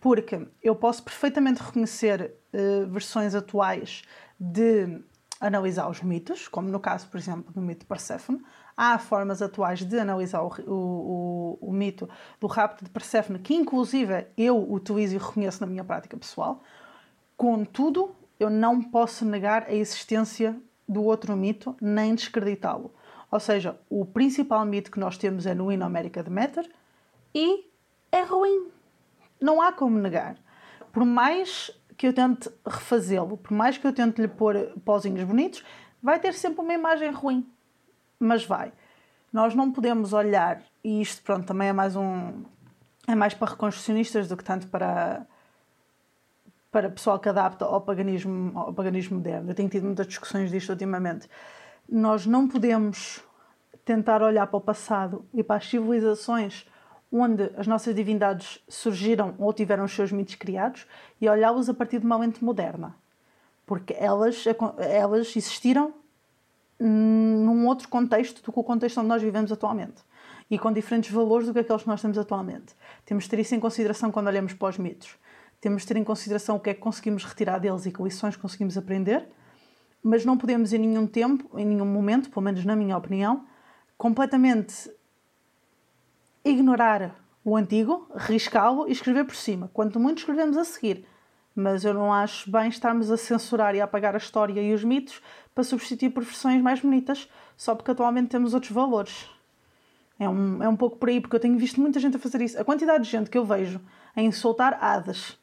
Porque eu posso perfeitamente reconhecer uh, versões atuais de analisar os mitos, como no caso, por exemplo, do mito de Perséfone. Há formas atuais de analisar o, o, o, o mito do rapto de Perséfone, que inclusive eu utilizo e reconheço na minha prática pessoal. Contudo, eu não posso negar a existência do outro mito, nem descreditá-lo. Ou seja, o principal mito que nós temos é no In America Demeter e é ruim. Não há como negar. Por mais que eu tente refazê-lo, por mais que eu tente lhe pôr pozinhos bonitos, vai ter sempre uma imagem ruim. Mas vai. Nós não podemos olhar, e isto pronto, também é mais um. é mais para reconstrucionistas do que tanto para para pessoal que adapta ao paganismo, ao paganismo moderno. Eu tenho tido muitas discussões disto ultimamente. Nós não podemos tentar olhar para o passado e para as civilizações onde as nossas divindades surgiram ou tiveram os seus mitos criados e olhá-los a partir de uma lente moderna. Porque elas, elas existiram num outro contexto do que o contexto onde nós vivemos atualmente e com diferentes valores do que aqueles que nós temos atualmente. Temos de ter isso em consideração quando olhamos para os mitos. Temos de ter em consideração o que é que conseguimos retirar deles e que lições conseguimos aprender, mas não podemos em nenhum tempo, em nenhum momento, pelo menos na minha opinião, completamente ignorar o antigo, riscá-lo e escrever por cima. Quanto muito escrevemos a seguir. Mas eu não acho bem estarmos a censurar e a apagar a história e os mitos para substituir por versões mais bonitas, só porque atualmente temos outros valores. É um, é um pouco por aí, porque eu tenho visto muita gente a fazer isso. A quantidade de gente que eu vejo a insultar hadas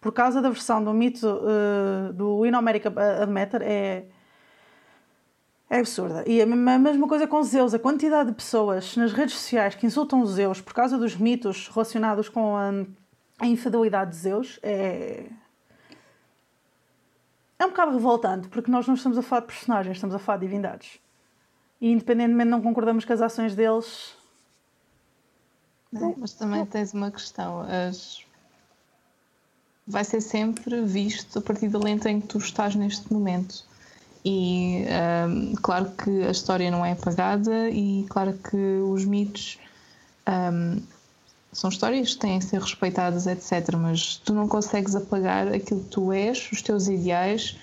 por causa da versão do mito uh, do In America Admeter é, é absurda. E a mesma coisa com Zeus. A quantidade de pessoas nas redes sociais que insultam Zeus por causa dos mitos relacionados com a, a infidelidade de Zeus é. É um bocado revoltante, porque nós não estamos a falar de personagens, estamos a falar de divindades. E independentemente não concordamos com as ações deles. É, mas também tens uma questão. As... Vai ser sempre visto a partir da lente em que tu estás neste momento e um, claro que a história não é apagada e claro que os mitos um, são histórias que têm a ser respeitadas, etc. Mas tu não consegues apagar aquilo que tu és, os teus ideais,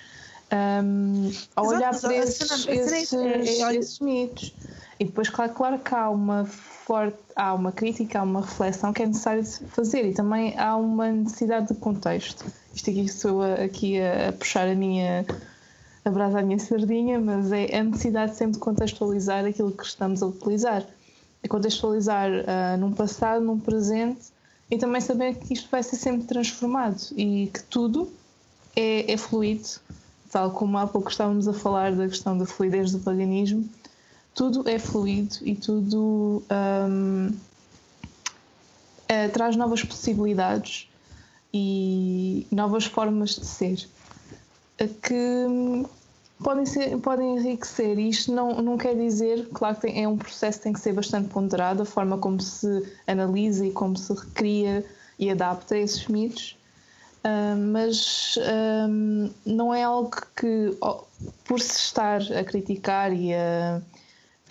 um, a olhar para esses, esses, esses, mitos. E depois, claro, claro que há uma forte, há uma crítica, há uma reflexão que é necessário fazer e também há uma necessidade de contexto. Isto aqui sou aqui a, a puxar a minha a minha sardinha, mas é a necessidade sempre de contextualizar aquilo que estamos a utilizar. É contextualizar uh, num passado, num presente e também saber que isto vai ser sempre transformado e que tudo é, é fluido, tal como há pouco estávamos a falar da questão da fluidez do paganismo. Tudo é fluido e tudo um, é, traz novas possibilidades e novas formas de ser que podem, ser, podem enriquecer. Isto não, não quer dizer, claro que tem, é um processo que tem que ser bastante ponderado, a forma como se analisa e como se recria e adapta esses mitos, uh, mas uh, não é algo que, por se estar a criticar e a,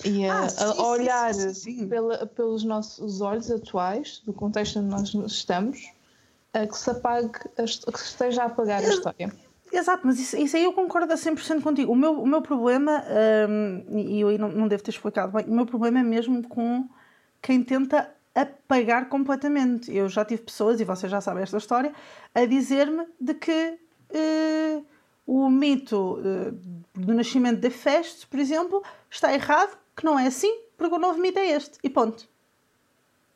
e a, ah, sim, a olhar sim, sim, pela, pelos nossos olhos atuais, do contexto onde nós estamos, que se apague, que esteja a apagar a história. Exato, mas isso, isso aí eu concordo a 100% contigo. O meu, o meu problema, um, e eu aí não, não devo ter explicado bem, o meu problema é mesmo com quem tenta apagar completamente. Eu já tive pessoas, e vocês já sabem esta história, a dizer-me de que uh, o mito uh, do nascimento da Feste, por exemplo, está errado, que não é assim, porque o novo mito é este. E ponto.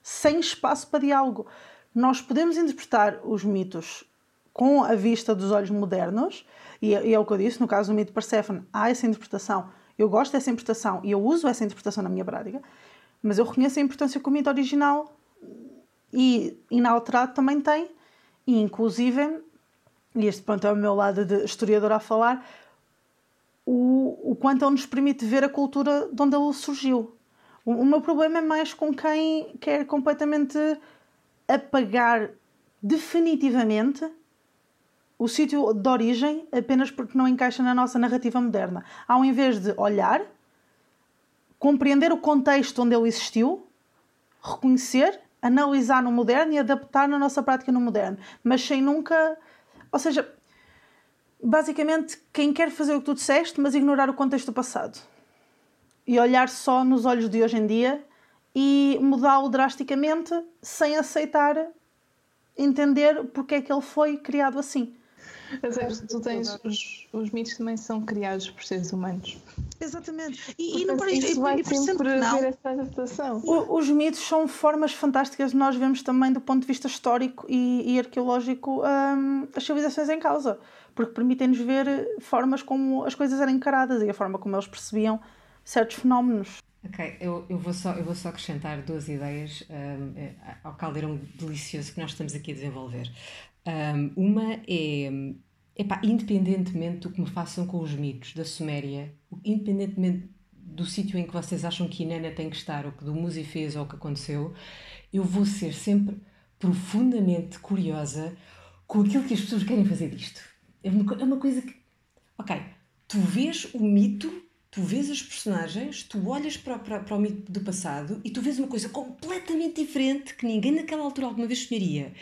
Sem espaço para diálogo. Nós podemos interpretar os mitos com a vista dos olhos modernos, e, e é o que eu disse, no caso do mito de Persephone, há essa interpretação, eu gosto dessa interpretação e eu uso essa interpretação na minha prática, mas eu reconheço a importância que o mito original e inalterado também tem, e inclusive, e este ponto é o meu lado de historiador a falar, o, o quanto ele nos permite ver a cultura de onde ele surgiu. O, o meu problema é mais com quem quer completamente apagar definitivamente o sítio de origem apenas porque não encaixa na nossa narrativa moderna. Ao invés de olhar, compreender o contexto onde ele existiu, reconhecer, analisar no moderno e adaptar na nossa prática no moderno, mas sem nunca. Ou seja, basicamente, quem quer fazer o que tu disseste, mas ignorar o contexto do passado e olhar só nos olhos de hoje em dia e mudá-lo drasticamente sem aceitar entender porque é que ele foi criado assim. Tu tens os, os mitos também são criados por seres humanos. Exatamente. E, e não por isso, vai sempre não. essa adaptação. O, os mitos são formas fantásticas de nós vemos também do ponto de vista histórico e, e arqueológico um, as civilizações em causa, porque permitem-nos ver formas como as coisas eram encaradas e a forma como eles percebiam certos fenómenos. Ok, eu, eu, vou só, eu vou só acrescentar duas ideias um, eh, ao caldeirão delicioso que nós estamos aqui a desenvolver. Um, uma é, epá, independentemente do que me façam com os mitos da Suméria, independentemente do sítio em que vocês acham que Inanna tem que estar, ou que do Musi fez, ou o que aconteceu, eu vou ser sempre profundamente curiosa com aquilo que as pessoas querem fazer disto. É uma, é uma coisa que. Ok, tu vês o mito tu vês as personagens, tu olhas para, para, para o mito do passado e tu vês uma coisa completamente diferente que ninguém naquela altura alguma vez sonharia.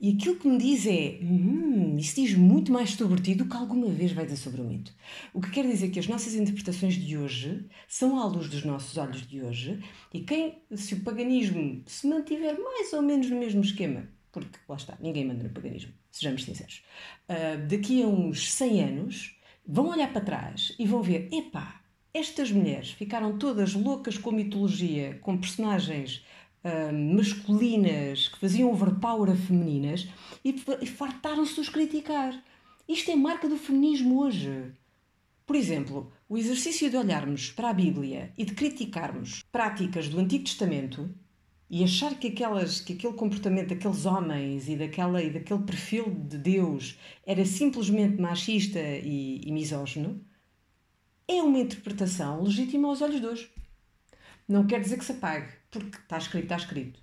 E aquilo que me diz é: hum, isso diz muito mais sobre ti do que alguma vez vai dizer sobre o mito. O que quer dizer que as nossas interpretações de hoje são à luz dos nossos olhos de hoje e quem, se o paganismo se mantiver mais ou menos no mesmo esquema, porque lá está, ninguém manda no paganismo, sejamos sinceros, uh, daqui a uns 100 anos vão olhar para trás e vão ver: epá estas mulheres ficaram todas loucas com mitologia, com personagens hum, masculinas que faziam overpower a femininas e, e fartaram-se de os criticar. Isto é marca do feminismo hoje. Por exemplo, o exercício de olharmos para a Bíblia e de criticarmos práticas do Antigo Testamento e achar que, aquelas, que aquele comportamento daqueles homens e, daquela, e daquele perfil de Deus era simplesmente machista e, e misógino, é uma interpretação legítima aos olhos de hoje. Não quer dizer que se apague, porque está escrito, está escrito.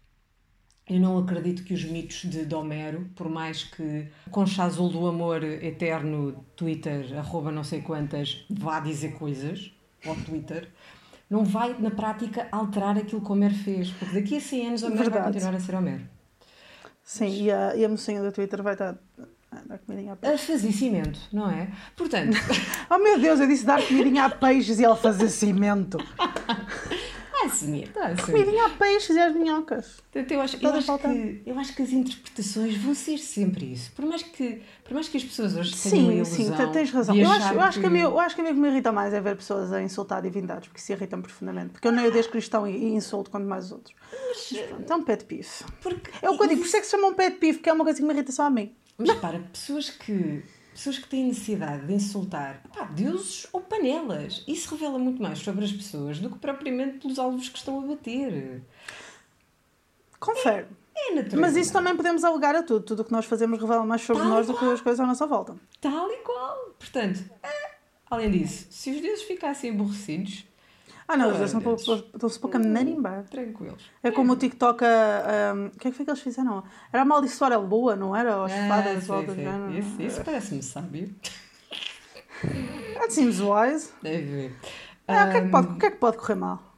Eu não acredito que os mitos de Homero, por mais que Concha Azul do Amor Eterno, Twitter, arroba não sei quantas, vá dizer coisas, ao Twitter, não vai, na prática, alterar aquilo que Homero fez, porque daqui a 100 anos Homero Verdade. vai continuar a ser Homero. Sim, e a, e a mocinha do Twitter vai estar dar comidinha a peixes. A fazer cimento, não é? Portanto. oh meu Deus, eu disse dar comidinha a peixes e ela fazer cimento. Ah, cimento, ah, Comidinha a peixes e as minhocas. Portanto, eu, acho, eu, acho que, eu acho que as interpretações vão ser sempre isso. Por mais que, por mais que as pessoas hoje tenham sim, ilusão. Sim, tens razão. Eu acho, eu, acho que... Que a mim, eu acho que a mim que me irrita mais é ver pessoas a insultar divindades, porque se irritam profundamente. Porque eu nem odeio cristão e, e insulto quanto mais os outros. Mas, é um pet peeve. Porque... É o que eu digo, por isso é que se chama um pet peeve, porque é uma coisa que me irrita só a mim. Mas para pessoas que pessoas que têm necessidade de insultar pá, deuses ou panelas. Isso revela muito mais sobre as pessoas do que propriamente pelos alvos que estão a bater. Confere. É, é natural. Mas isso também podemos alegar a tudo. Tudo o que nós fazemos revela mais sobre Tal nós do que as coisas à nossa volta. Tal e qual. Portanto, é. além disso, se os deuses ficassem aborrecidos, ah, não, eles estão-se pouco a marimbar. Tranquilos. É como o TikTok. Um, o que é que foi que eles fizeram? Era a lua, não era? Ou as ah, fadas, ou Isso, isso parece-me sábio. That seems wise. Deve ver. Ah, o, que é que pode, o que é que pode correr mal?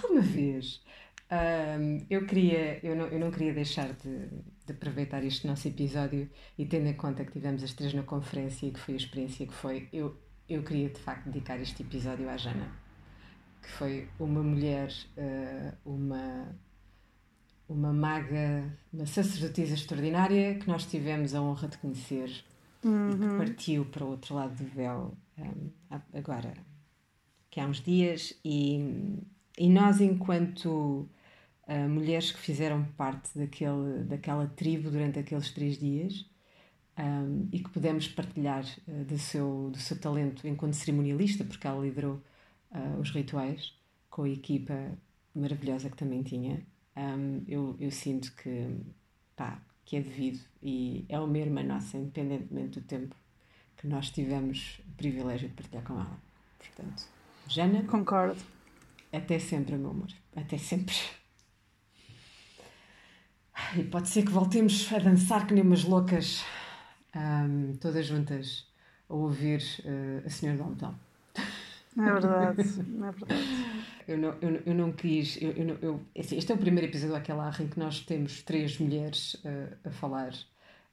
Calma vez. Um, eu, queria, eu, não, eu não queria deixar de, de, aproveitar este nosso episódio e tendo em conta que tivemos as três na conferência e que foi a experiência que foi, eu, eu queria de facto dedicar este episódio à Jana que foi uma mulher, uh, uma, uma maga, uma sacerdotisa extraordinária que nós tivemos a honra de conhecer uhum. e que uhum. partiu para o outro lado do véu um, eh, agora, que há uns dias, e, e nós, enquanto uh, mulheres que fizeram parte daquele, daquela tribo durante aqueles três dias. Um, e que pudemos partilhar uh, do, seu, do seu talento enquanto cerimonialista, porque ela liderou uh, os rituais com a equipa maravilhosa que também tinha, um, eu, eu sinto que, pá, que é devido e é uma irmã nossa, independentemente do tempo que nós tivemos o privilégio de partilhar com ela. Portanto, Jana. Concordo. Até sempre, meu amor. Até sempre. E pode ser que voltemos a dançar que nem umas loucas, um, todas juntas, a ouvir uh, a Senhora Dalmotão. É verdade, é verdade. Eu não, eu, eu não quis. Eu, eu, eu, assim, este é o primeiro episódio daquela em que nós temos três mulheres uh, a falar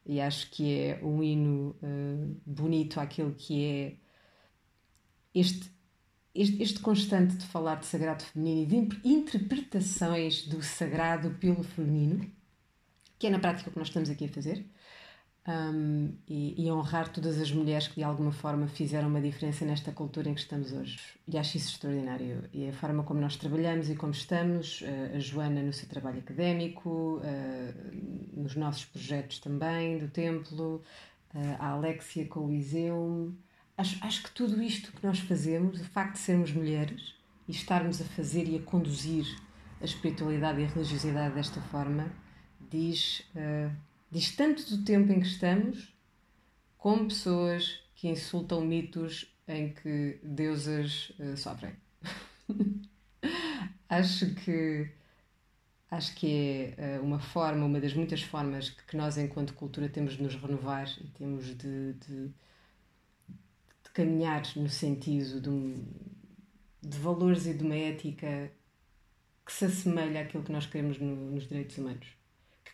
e acho que é um hino uh, bonito àquilo que é este, este, este, constante de falar de sagrado feminino e de interpretações do sagrado pelo feminino, que é na prática o que nós estamos aqui a fazer um, e, e, honrar todas as mulheres que de alguma forma fizeram uma diferença nesta cultura em que estamos hoje. E acho isso extraordinário. E a forma como nós trabalhamos e como estamos, uh, a Joana no seu trabalho académico, uh, nos nossos projetos também do templo, uh, a Alexia com o Iseum. Acho, acho que tudo isto que nós fazemos, o facto de sermos mulheres e estarmos a fazer e a conduzir a espiritualidade e a religiosidade desta forma, diz diz tanto do tempo em que estamos, como pessoas que insultam mitos em que deusas uh, sofrem. acho que acho que é uh, uma forma, uma das muitas formas que, que, nós enquanto cultura temos de nos renovar e temos de, de, de caminhar no sentido de, um, de valores e de uma ética que se assemelha àquilo que nós queremos no, nos direitos humanos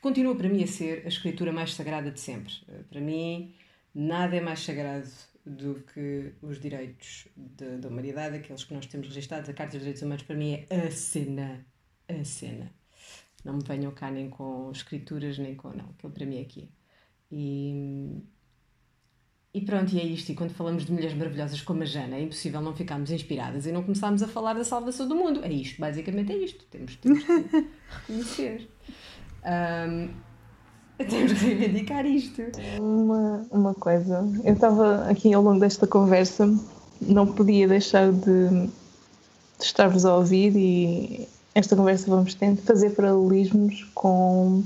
continua para mim a ser a escritura mais sagrada de sempre. Eh, para mim, nada é mais sagrado do que os direitos da humanidade, aqueles que nós temos registrados. A Carta dos Direitos Humanos, para mim, é a cena. A cena. Não me venham cá nem com escrituras, nem com. Não, aquilo para mim é aqui. E, e pronto, e é isto. E quando falamos de mulheres maravilhosas como a Jana, é impossível não ficarmos inspiradas e não começarmos a falar da salvação do mundo. É isto, basicamente é isto. Temos, temos que reconhecer. Um, temos que reivindicar isto. Uma, uma coisa, eu estava aqui ao longo desta conversa, não podia deixar de, de estar-vos a ouvir e esta conversa vamos de fazer paralelismos com,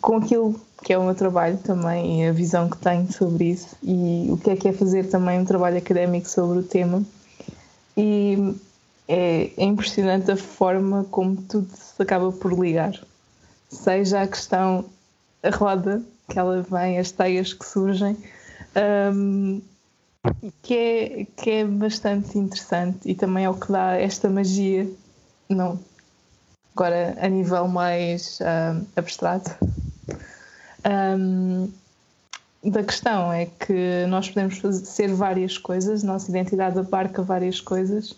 com aquilo que é o meu trabalho também e a visão que tenho sobre isso e o que é que é fazer também um trabalho académico sobre o tema. E é, é impressionante a forma como tudo se acaba por ligar. Seja a questão, a roda, que ela vem, as teias que surgem, um, que, é, que é bastante interessante e também é o que dá esta magia, não, agora a nível mais um, abstrato. Um, da questão é que nós podemos fazer, ser várias coisas, nossa identidade abarca várias coisas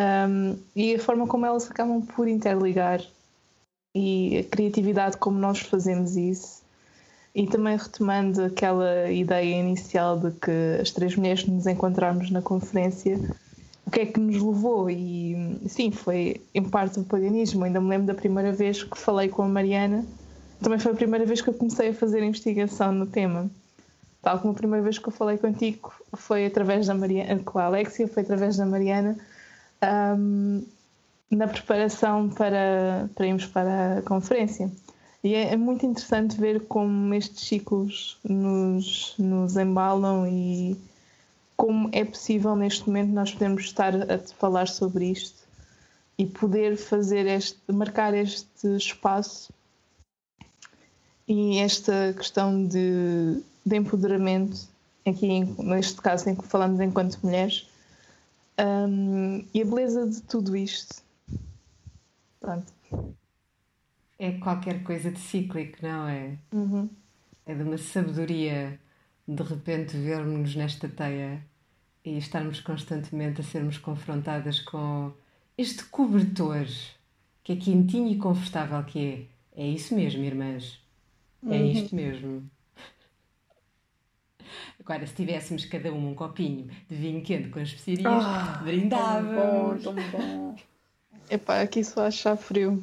um, e a forma como elas acabam por interligar e a criatividade como nós fazemos isso. E também retomando aquela ideia inicial de que as três mulheres nos encontrarmos na conferência o que é que nos levou? E sim, foi em parte o paganismo. Ainda me lembro da primeira vez que falei com a Mariana. Também foi a primeira vez que eu comecei a fazer investigação no tema. Tal como a primeira vez que eu falei contigo foi através da Mariana com a Alexia, foi através da Mariana um, na preparação para, para irmos para a conferência. E é, é, muito interessante ver como estes ciclos nos, nos embalam e como é possível neste momento nós podemos estar a falar sobre isto e poder fazer este, marcar este espaço e esta questão de, de empoderamento, aqui neste caso em que falamos enquanto mulheres, um, e a beleza de tudo isto. Pronto. É qualquer coisa de cíclico, não é? Uhum. É de uma sabedoria de repente vermos-nos nesta teia e estarmos constantemente a sermos confrontadas com este cobertor que é quentinho e confortável que é. É isso mesmo, irmãs. É uhum. isto mesmo. Agora, se tivéssemos cada um um copinho de vinho quente com especiarias, ah, brindávamos. Tão bom, tão bom. Epá, aqui só achar frio.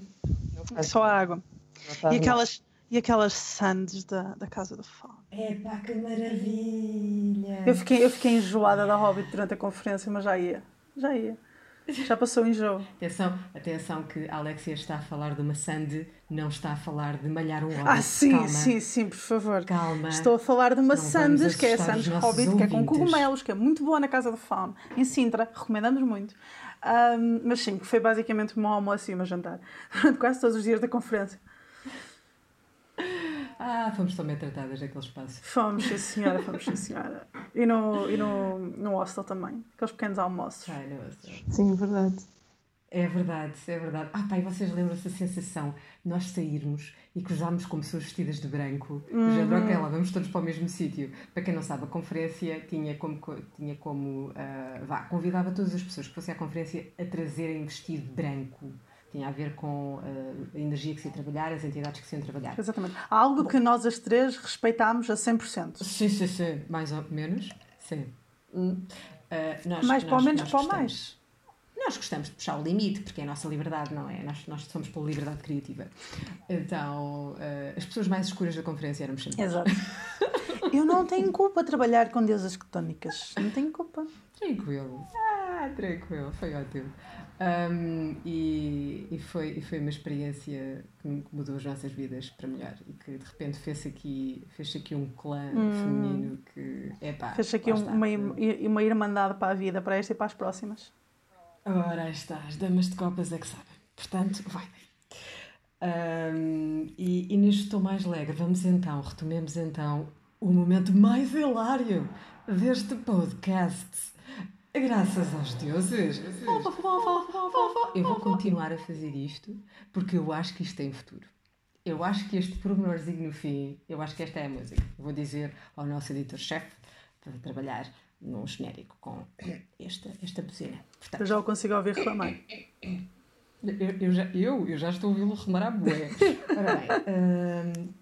Só água. E aquelas, e aquelas sandes da, da Casa do Fome. Epá, que maravilha! Eu fiquei, eu fiquei enjoada da Hobbit durante a conferência, mas já ia. Já ia. Já passou o enjoo. Atenção, atenção que a Alexia está a falar de uma sande, não está a falar de malhar um hobbit. Ah, sim, Calma. sim, sim, por favor. Calma. Estou a falar de uma sandes, que é a sandes hobbit, ouvintes. que é com cogumelos, que é muito boa na Casa do Fauna, em Sintra, recomendamos muito. Um, mas sim, foi basicamente uma almoço e uma jantar, durante quase todos os dias da conferência. Ah, fomos tão bem tratadas naquele espaço. Fomos, sim senhora, fomos, sim senhora. E no, e no, no hostel também. Aqueles pequenos almoços. Ai, sei. Sim, verdade. É verdade, é verdade. Ah, pai, vocês lembram-se da sensação de nós sairmos e cruzarmos com pessoas vestidas de branco? Uhum. Já ok, lá vamos todos para o mesmo sítio. Para quem não sabe, a conferência tinha como, tinha como uh, vá, convidava todas as pessoas que fossem à conferência a trazerem vestido branco. Tinha a ver com uh, a energia que se ia trabalhar, as entidades que se iam trabalhar. Exatamente. Algo Bom, que nós as três respeitámos a 100%. Sim, sim, sim. Mais ou menos. Sim. Uh, nós, mais nós, para o menos, para o mais nós gostamos de puxar o limite, porque é a nossa liberdade, não é? Nós, nós somos pela liberdade criativa. Então, uh, as pessoas mais escuras da conferência eram sempre. Exato. Eu não tenho culpa de trabalhar com deusas ctónicas. Não tenho culpa. Tranquilo. Ah, tranquilo. Foi ótimo. Um, e, e, foi, e foi uma experiência que mudou as nossas vidas para melhor e que de repente fez aqui, fez aqui um clã hum. feminino que é pá. Fez aqui um, uma, uma irmandade para a vida, para esta e para as próximas. Ora, está, as damas de copas é que sabem. Portanto, vai. Um, e, e neste estou mais alegre. Vamos então, retomemos então o momento mais hilário deste podcast. Graças aos deuses. Eu vou continuar a fazer isto porque eu acho que isto tem futuro. Eu acho que este pormenorzinho no fim, eu acho que esta é a música. Vou dizer ao nosso editor-chefe para trabalhar num genérico com esta, esta buzina. Portanto, eu já o consigo ouvir reclamar. Eu, eu, já, eu, eu já estou a ouvi-lo reclamar à bué. Ora bem, hum,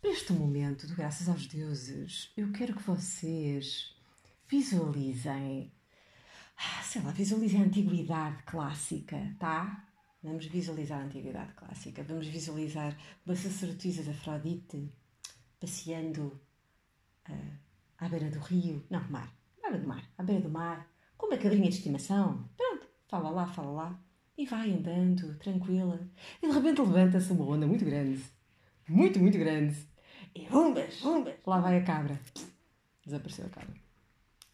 para este momento, graças aos deuses, eu quero que vocês visualizem, sei lá, visualizem a antiguidade clássica, tá? Vamos visualizar a antiguidade clássica. Vamos visualizar uma sacerdotisa de Afrodite passeando uh, à beira do rio, não, mar, beira do mar, à beira do mar, com uma cadrinha de estimação. Pronto, fala lá, fala lá. E vai andando, tranquila. E de repente levanta-se uma onda muito grande. Muito, muito grande. E rumbas, rumbas. Lá vai a cabra. Desapareceu a cabra.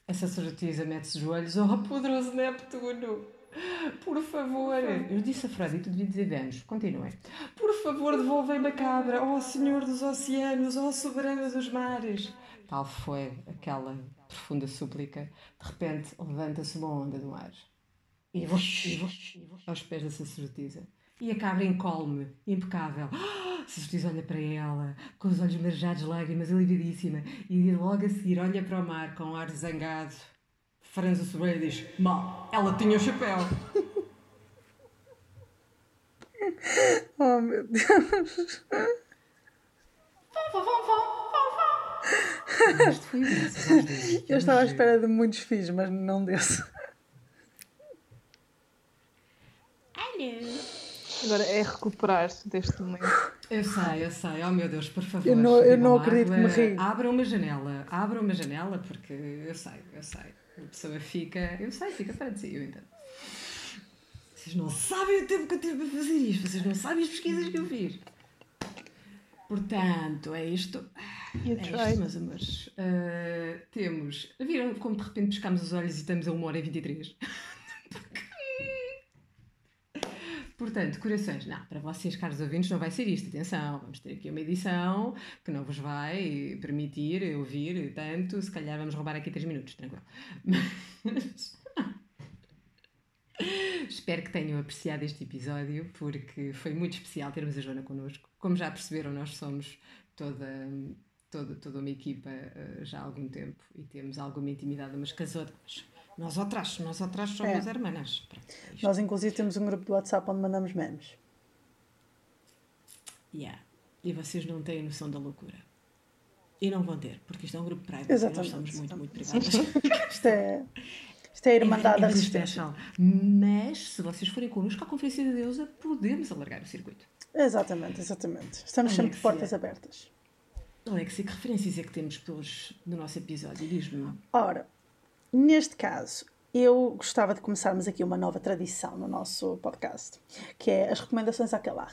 Essa sacerdotisa mete-se os joelhos. Oh, poderoso Neptuno! Por favor! Eu disse a Fred e tu devia dizer Vênus. Continuem. Por favor, devolvem-me a cabra. Oh, Senhor dos oceanos! Oh, soberano dos mares! Tal foi aquela profunda súplica, de repente levanta-se uma onda do ar. E vou, e vou, e vou aos pés da sacerdotisa. E a cabra encolme, impecável. a sacerdotisa olha para ela, com os olhos marejados de lágrimas, aliviadíssima. E logo a seguir olha para o mar com um ar zangado. Franza sobre e diz: Mal, ela tinha o chapéu. oh meu Deus. Isto foi isso. Eu estava à espera de muitos filhos, mas não desse. Agora é recuperar-se deste momento. Eu sei, eu sei. Oh meu Deus, por favor. Eu não, eu não acredito que me ri. Abra uma janela, abra uma janela, porque eu sei, eu sei. A pessoa fica. Eu sei, fica fora de si, eu entendo. Vocês não sabem o tempo que eu tive para fazer isto, vocês não sabem as pesquisas que eu fiz. Portanto, é isto. É isto, meus amores. Uh, temos. Viram como de repente pescamos os olhos e estamos a 1 hora e 23? Portanto, corações, não, para vocês, caros ouvintes, não vai ser isto. Atenção, vamos ter aqui uma edição que não vos vai permitir ouvir tanto. Se calhar vamos roubar aqui 3 minutos, tranquilo. Mas. Espero que tenham apreciado este episódio porque foi muito especial termos a Joana connosco. Como já perceberam, nós somos toda, toda, toda uma equipa uh, já há algum tempo e temos alguma intimidade umas com as outras. Nós atrás, nós atrás somos é. hermanas. É nós, inclusive, temos um grupo do WhatsApp onde mandamos memes. Yeah. E vocês não têm noção da loucura. E não vão ter, porque isto é um grupo privado Exatamente. nós somos muito, muito privados. isto é. Isto é a Irmandade da Resistência. Mas, se vocês forem connosco à Conferência de Deusa, podemos alargar o circuito. Exatamente, exatamente. Estamos sempre de portas abertas. Alexia, que referências é que temos pelos, no nosso episódio? Diz-me. Ora, neste caso, eu gostava de começarmos aqui uma nova tradição no nosso podcast, que é as recomendações à Calar.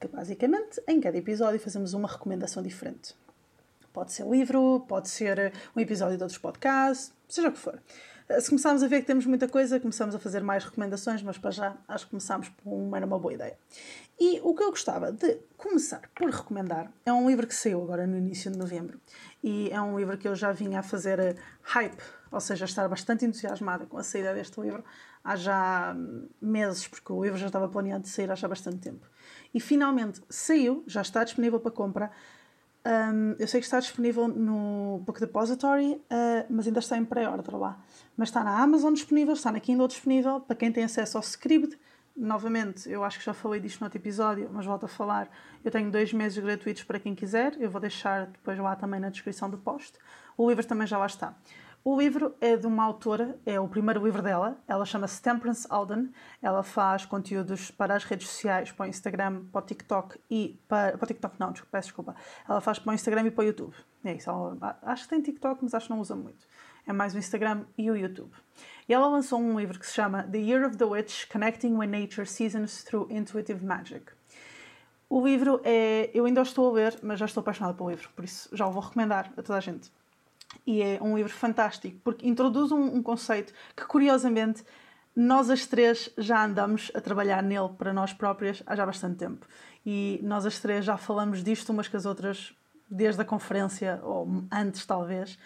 Que basicamente, em cada episódio, fazemos uma recomendação diferente. Pode ser livro, pode ser um episódio de outros podcasts, seja o que for. se começarmos a ver que temos muita coisa, começamos a fazer mais recomendações, mas para já acho que começámos por uma, uma boa ideia. E o que eu gostava de começar por recomendar é um livro que saiu agora no início de novembro. E é um livro que eu já vinha a fazer eh, hype, ou seja, estar bastante entusiasmada com a saída deste livro há já meses, porque o livro já estava planeado de sair há já bastante tempo. E finalmente saiu, já está disponível para compra. Um, eu sei que está disponível no Book Depository, uh, mas ainda está em pré-order lá. Mas está na Amazon disponível, está na Kindle disponível, para quem tem acesso ao Scribd novamente, eu acho que já falei disto no outro episódio, mas volto a falar. Eu tenho dois meses gratuitos para quem quiser. Eu vou deixar depois lá também na descrição do post. O livro também já lá está. O livro é de uma autora, é o primeiro livro dela. Ela chama-se Temperance Alden. Ela faz conteúdos para as redes sociais, para o Instagram, para o TikTok e para. Para o TikTok não, desculpa, peço desculpa. Ela faz para o Instagram e para o YouTube. É isso. Ela, acho que tem TikTok, mas acho que não usa muito. É mais o Instagram e o YouTube. E ela lançou um livro que se chama The Year of the Witch Connecting with Nature Seasons Through Intuitive Magic. O livro é. Eu ainda estou a ler, mas já estou apaixonada pelo livro, por isso já o vou recomendar a toda a gente. E é um livro fantástico, porque introduz um, um conceito que, curiosamente, nós as três já andamos a trabalhar nele para nós próprias há já bastante tempo. E nós as três já falamos disto umas com as outras desde a conferência, ou antes talvez.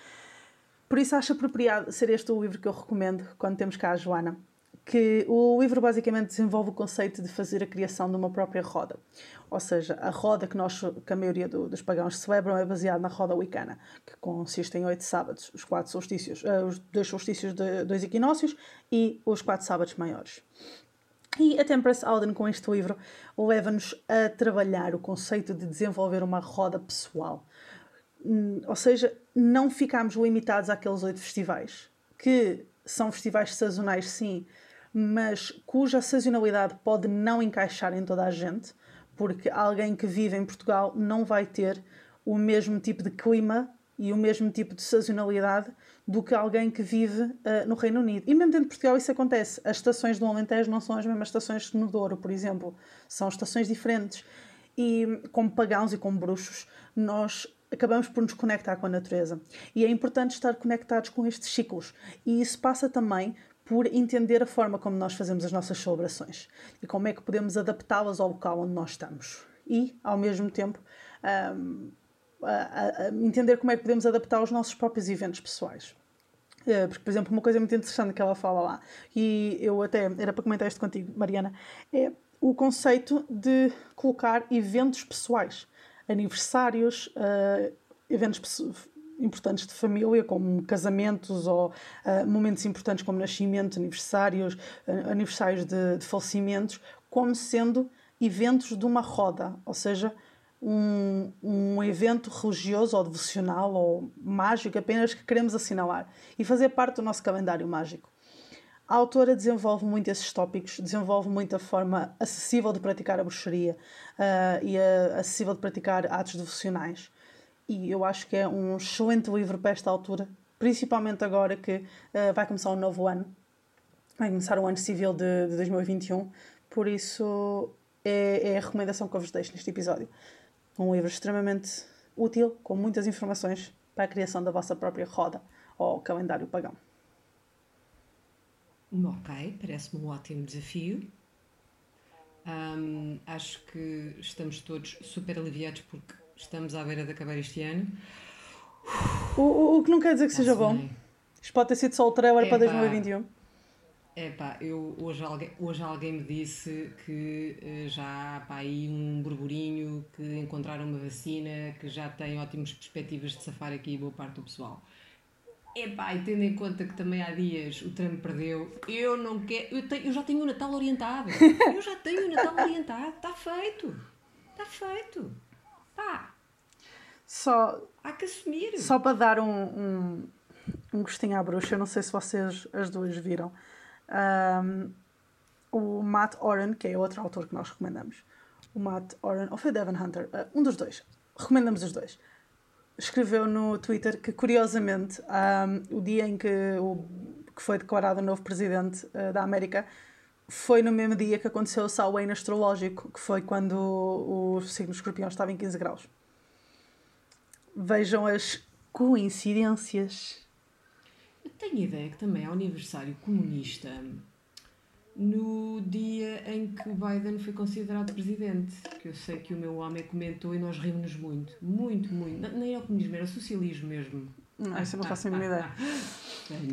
Por isso acho apropriado ser este o livro que eu recomendo quando temos cá a Joana. Que o livro basicamente desenvolve o conceito de fazer a criação de uma própria roda. Ou seja, a roda que, nós, que a maioria do, dos pagãos celebram é baseada na roda wicana, que consiste em oito sábados, os quatro solstícios, uh, os dois solstícios de dois equinócios e os quatro sábados maiores. E a Temperance Alden, com este livro, leva-nos a trabalhar o conceito de desenvolver uma roda pessoal. Hum, ou seja, não ficámos limitados àqueles oito festivais, que são festivais sazonais, sim, mas cuja sazonalidade pode não encaixar em toda a gente, porque alguém que vive em Portugal não vai ter o mesmo tipo de clima e o mesmo tipo de sazonalidade do que alguém que vive uh, no Reino Unido. E mesmo dentro de Portugal isso acontece. As estações do Alentejo não são as mesmas estações no Douro, por exemplo. São estações diferentes. E como pagãos e como bruxos, nós acabamos por nos conectar com a natureza. E é importante estar conectados com estes ciclos. E isso passa também por entender a forma como nós fazemos as nossas celebrações e como é que podemos adaptá-las ao local onde nós estamos. E, ao mesmo tempo, um, a, a entender como é que podemos adaptar os nossos próprios eventos pessoais. Eh, porque, por exemplo, uma coisa muito interessante que ela fala lá, e eu até era para comentar isto contigo, Mariana, é o conceito de colocar eventos pessoais aniversários, uh, eventos importantes de família, como casamentos ou uh, momentos importantes como nascimento, aniversários, uh, aniversários de, de, falecimentos, como sendo eventos de uma roda, ou seja, um, um evento religioso ou devocional ou mágico apenas que queremos assinalar e fazer parte do nosso calendário mágico. A autora desenvolve muito esses tópicos, desenvolve muito a forma acessível de praticar a bruxaria uh, e a, acessível de praticar atos devocionais. E eu acho que é um excelente livro para esta altura, principalmente agora que uh, vai começar um novo ano, vai começar o ano civil de, de 2021. Por isso, é, é a recomendação que eu vos deixo neste episódio. Um livro extremamente útil, com muitas informações para a criação da vossa própria roda ou calendário pagão. Ok, parece-me um ótimo desafio. Um, acho que estamos todos super aliviados porque estamos à beira de acabar este ano. O, o, o que não quer dizer que seja bom. Isto pode ter sido só o trailer é para 2021. É pá, eu, hoje, alguém, hoje alguém me disse que uh, já há pá, aí um burburinho, que encontraram uma vacina, que já tem ótimas perspectivas de safar aqui boa parte do pessoal. Epá, e tendo em conta que também há dias o Trump perdeu, eu não quero. Eu, tenho, eu já tenho o Natal orientado. Eu já tenho o Natal orientado. Está feito. Está feito. Pá. Só. Há que assumir. Só para dar um, um, um gostinho à bruxa, eu não sei se vocês as duas viram. Um, o Matt Oren, que é outro autor que nós recomendamos. O Matt Oren, ou foi o Devon Hunter, uh, um dos dois. Recomendamos os dois escreveu no Twitter que, curiosamente, um, o dia em que, o, que foi declarado o novo presidente uh, da América foi no mesmo dia que aconteceu o Samhain astrológico, que foi quando o, o signo escorpião estava em 15 graus. Vejam as coincidências. tenho ideia que também é o aniversário comunista no dia em que o Biden foi considerado presidente. Que eu sei que o meu homem comentou e nós rimos-nos muito. Muito, muito. Nem é o comunismo, era o socialismo mesmo. Não, isso eu não faço a mínima ideia.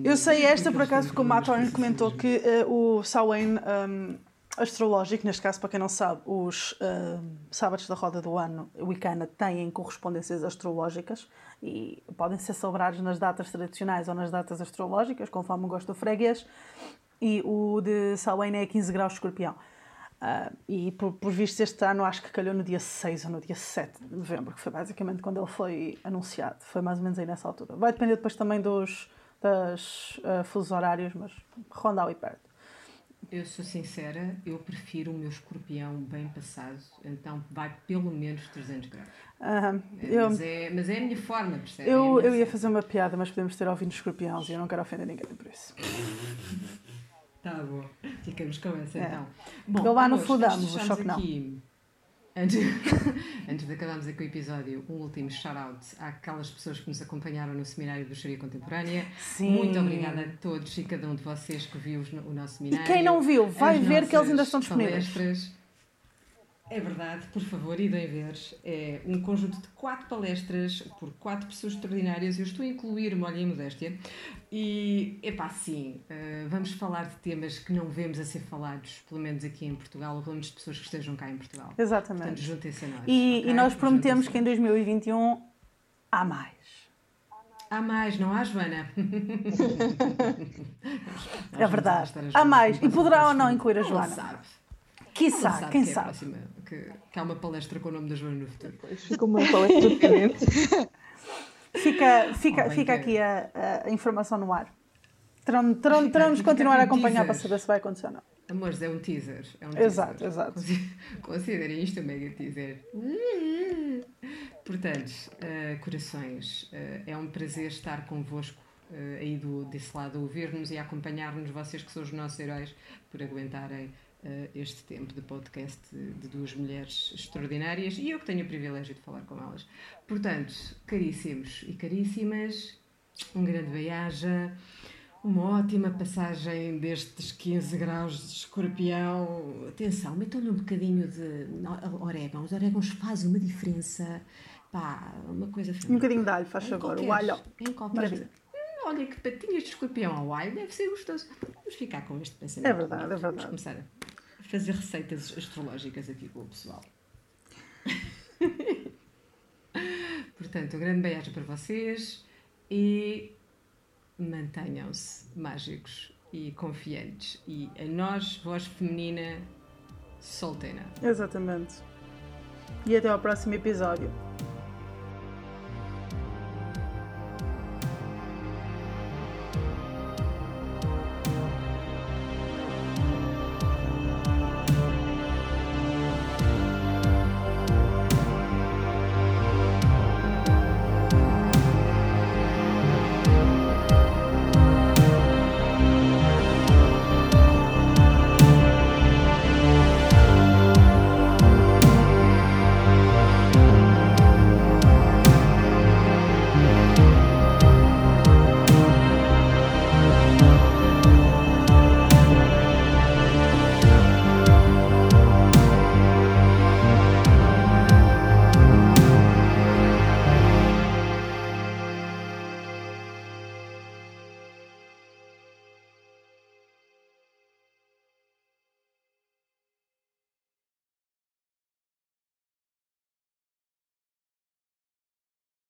Eu sei esta por acaso porque o Matt Warren comentou que uh, o Samhain um, astrológico, neste caso, para quem não sabe, os uh, sábados da roda do ano wicana têm correspondências astrológicas e podem ser celebrados nas datas tradicionais ou nas datas astrológicas, conforme o gosto do freguês. E o de Samhain é 15 graus escorpião. Uh, e por, por visto este ano acho que calhou no dia 6 ou no dia 7 de novembro, que foi basicamente quando ele foi anunciado. Foi mais ou menos aí nessa altura. Vai depender depois também dos das, uh, fusos horários, mas ronda ali perto. Eu sou sincera, eu prefiro o meu escorpião bem passado, então vai pelo menos 300 graus. Uh, eu, mas, é, mas é a minha forma, percebe? Eu, é eu ia fazer uma piada, mas podemos ter ouvido escorpiões e eu não quero ofender ninguém por isso. Tá bom, ficamos com essa é. então. Bom, Porque lá no fudamos, o choque aqui, não. Antes, antes de acabarmos aqui o episódio, um último shout-out àquelas pessoas que nos acompanharam no seminário de Bruxaria Contemporânea. Sim. Muito obrigada a todos e cada um de vocês que viu o nosso seminário. E quem não viu, vai ver que eles ainda estão disponíveis. Palestras, é verdade, por favor, idem ver. É um conjunto de quatro palestras por quatro pessoas extraordinárias. Eu estou a incluir-me, olha, em modéstia. E, epá, sim, uh, vamos falar de temas que não vemos a ser falados, pelo menos aqui em Portugal, ou pelo menos de pessoas que estejam cá em Portugal. Exatamente. Portanto, juntem-se a nós. E, okay? e nós prometemos que em 2021 há mais. Há mais, não há, Joana? é verdade. Há mais. E poderá ou não incluir a Joana. Sabe. Quiçá, sabe quem que é sabe. Que, que há uma palestra com o nome da Joana no futuro. Pois, fica uma palestra diferente. fica fica, oh, fica aqui a, a, informação no ar. Terão, terão, terão de continuar a acompanhar para saber se vai acontecer ou não. Amores, é um teaser. É um exato, teaser. exato. Considerem isto um mega teaser. Portanto, uh, corações, uh, é um prazer estar convosco uh, aí do, desse lado a ouvir-nos e a acompanhar-nos, vocês que são os nossos heróis, por aguentarem uh, este tempo de podcast de, de, duas mulheres extraordinárias e eu que tenho o privilégio de falar com elas. Portanto, caríssimos e caríssimas, um grande beijo, uma ótima passagem destes 15 graus de escorpião. Atenção, metam-lhe um bocadinho de orégãos. Os orégãos fazem uma diferença. Pá, uma coisa Um bocadinho de alho, faz favor. O alho. Em qualquer. Olha que patinhas de escorpião ao alho deve ser gostoso. Vamos ficar com este pensamento. É verdade, é verdade. Vamos começar a fazer receitas astrológicas aqui com o pessoal. Portanto, um grande beijo para vocês e mantenham-se mágicos e confiantes. E a nós, voz feminina, solteira. Exatamente. E até ao próximo episódio.